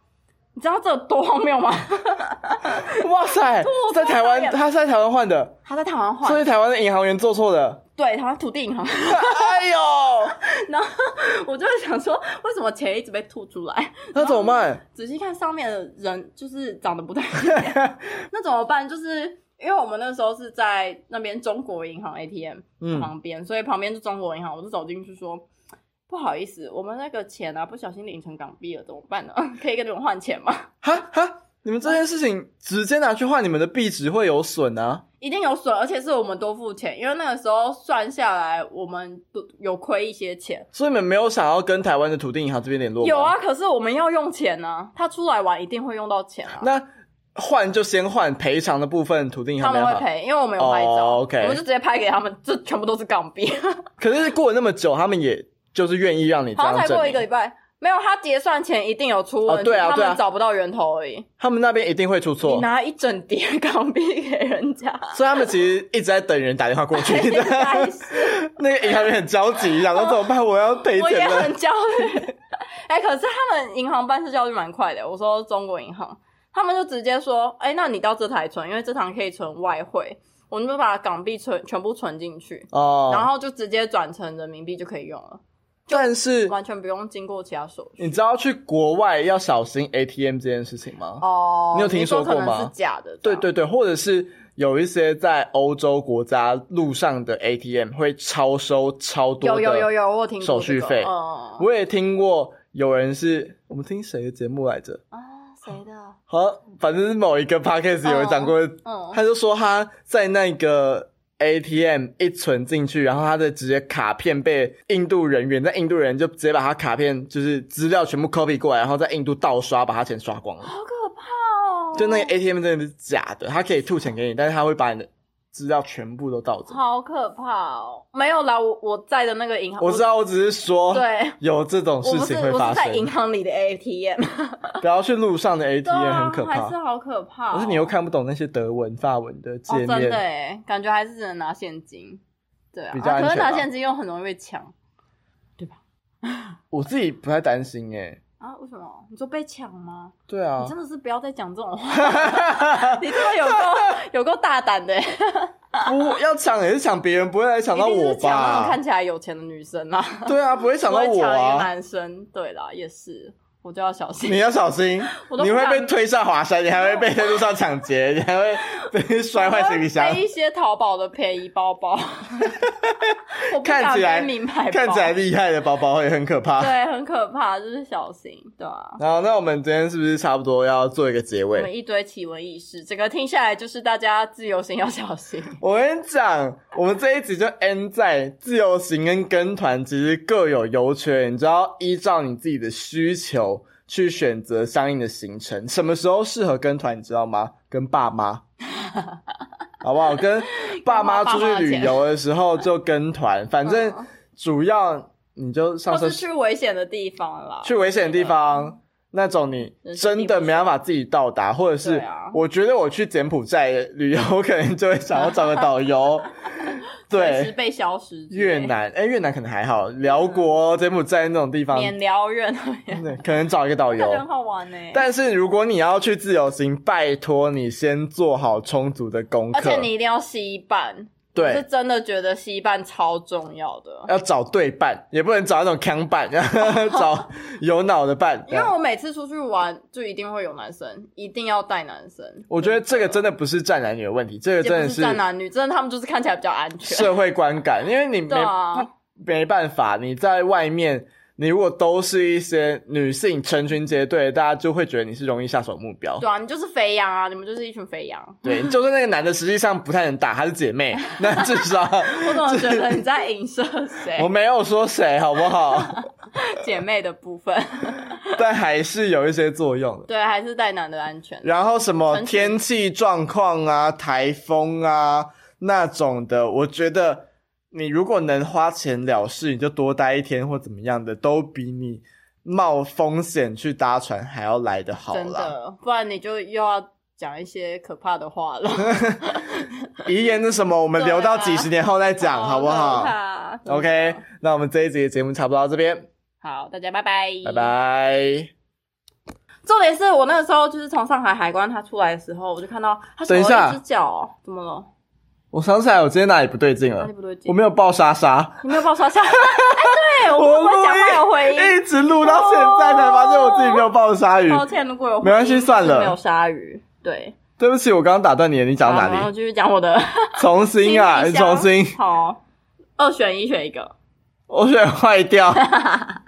你知道这有多荒谬吗？<laughs> 哇塞，<laughs> 在台湾，他是在台湾换的，他在台湾换所换，以台湾的银行员做错的。对，台湾土地银行。<laughs> 哎呦，然后我就会想说，为什么钱一直被吐出来？那怎么办？仔细看上面的人，就是长得不太一样。那怎么办？就是因为我们那时候是在那边中国银行 ATM 嗯旁边，所以旁边是中国银行，我就走进去说。不好意思，我们那个钱啊，不小心领成港币了，怎么办呢？<laughs> 可以跟你们换钱吗？哈哈，你们这件事情直接拿去换，你们的币值会有损啊。一定有损，而且是我们多付钱，因为那个时候算下来，我们都有亏一些钱。所以你们没有想要跟台湾的土地银行这边联络吗？有啊，。可是我们要用钱呢、他出来玩一定会用到钱啊。那换就先换赔偿的部分，土地银行他。们会赔，因为我们有拍照哦，OK 我们就直接拍给他们，这全部都是港币。<laughs> 可是过了那么久，他们也就是愿意让你这好像才。过一个礼拜，没有他结算前一定有出问题，哦对啊对啊他们找不到源头而已。他们那边一定会出你错，拿一整叠港币给人家，所以他们其实一直在等人打电话过去。<laughs> 应该 <laughs> 是那个银行员很着急，想说怎么办？我要赔我也钱了很。焦虑。<laughs> 哎、可是他们银行办事效率蛮快的。我说中国银行，他们就直接说，哎、那你到这台存，因为这台可以存外汇，我们就把港币存全部存进去，哦，然后就直接转成人民币就可以用了，但是完全不用经过其他手续。你知道去国外要小心 ATM 这件事情吗？哦，你有听说过吗是假的，对对对，或者是有一些在欧洲国家路上的 ATM 会超收超多有的有有有，我有听过、手续费哦，我也听过有人是我们听谁的节目来着？啊，谁的？好，反正是某一个 podcast 有人讲过，嗯，他就说他在那个 ATM 一存进去，然后他的直接卡片被印度人员，在印度人就直接把他卡片就是资料全部 copy 过来，然后在印度盗刷，把他钱刷光了。好可怕哦！就那个 ATM 真的是假的，他可以吐钱给你，但是他会把你的资料全部都盗走。好可怕哦！没有啦，我我在的那个银行，我知道，我只是说，对，有这种事情会发我是在银生，行里的 ATM，<laughs> 不要去路上的 ATM 啊很可怕还是。好可怕、哦。可是你又看不懂那些德文、法文的界哦，真的面，哎，感觉还是只能拿现金。对啊，比较安啊可是拿现金又很容易被抢对吧 <laughs> 我自己不太担心诶、啊？为什么？你说被抢吗？对啊你，真的是不要再讲这种话，<laughs> 你这么有够有够大胆的欸，不要抢也是抢别人，不会来抢到我一定是抢那种吧看？起来有钱的女生啊，对啊，不会抢到我不会抢一个啊！男生。对啦，也是，我就要小心。你要小心 <laughs> 你会被推下华山，你还会被在路上抢劫，<laughs> 你还会被摔坏行李箱背。一些淘宝的便宜包包，<laughs> 看起来名牌包，看起来厉害的包包会很可怕。对，很可怕，就是小心，对啊。然后，那我们今天是不是差不多要做一个结尾我们？一堆奇闻异事，整个听下来就是大家自由行要小心。我跟你讲，我们这一集就 end 在自由行跟跟团其实各有优缺，你知道依照你自己的需求去选择相应的行程。什么时候适合跟团，你知道吗？跟爸妈，<laughs> 好不好？跟爸妈出去旅游的时候就跟团，反正嗯主要你就上车去危险的地方啦，去危险的地方，那种你真的没办法自己到达，或者是我觉得我去柬埔寨旅游，我可能就会想要找个导游。<laughs> 对，随时被消失。越南，哎、越南可能还好，辽国、柬埔寨那种地方，免疗院，对，可能找一个导游。很好玩呢。但是如果你要去自由行，拜托你先做好充足的功课，而且你一定要吸伴，我是真的觉得西伴超重要的。要找对伴，也不能找那种扛伴，<laughs> 找有脑的伴。因为我每次出去玩，就一定会有男生，一定要带男生。我觉得这个真的不是站男女的问题，这个真的是站男女，真的他们就是看起来比较安全。社会观感，因为你没、没办法，你在外面，你如果都是一些女性成群结队，大家就会觉得你是容易下手目标。对啊，你就是肥羊啊，你们就是一群肥羊。对，就算那个男的实际上不太能打，他是姐妹，那至少 <laughs> 我怎么觉得你在影射谁我？没有说谁，好不好？<laughs> 姐妹的部分，<laughs> 但还是有一些作用的。对，还是带男的安全。然后什么天气状况啊、台风啊那种的，我觉得你如果能花钱了事，你就多待一天或怎么样的，都比你冒风险去搭船还要来得好啦。真的，不然你就又要讲一些可怕的话了。<laughs> 遗言是什么？我们留到几十年后再讲，<laughs> 好不好好怕？OK，那我们这一集的节目差不多到这边，好，大家拜拜，拜。拜。重点是我那个时候就是从上海海关他出来的时候，我就看到他少等一下了一只脚哦，怎么了？我想起来，我今天哪里不对劲了哪里？不对劲？我没有抱莎莎，你没有抱莎莎？<laughs> 哎，对我我不会讲话有回音。一直录到现在才发现我自己没有抱鲨鱼。抱歉，如果有没关系算了是没有鲨鱼。对，对不起，我刚刚打断你了，你讲到哪里？好然后继续讲我的 <laughs> 重新啊，重新，好，二选一选一个。我选坏掉。<laughs>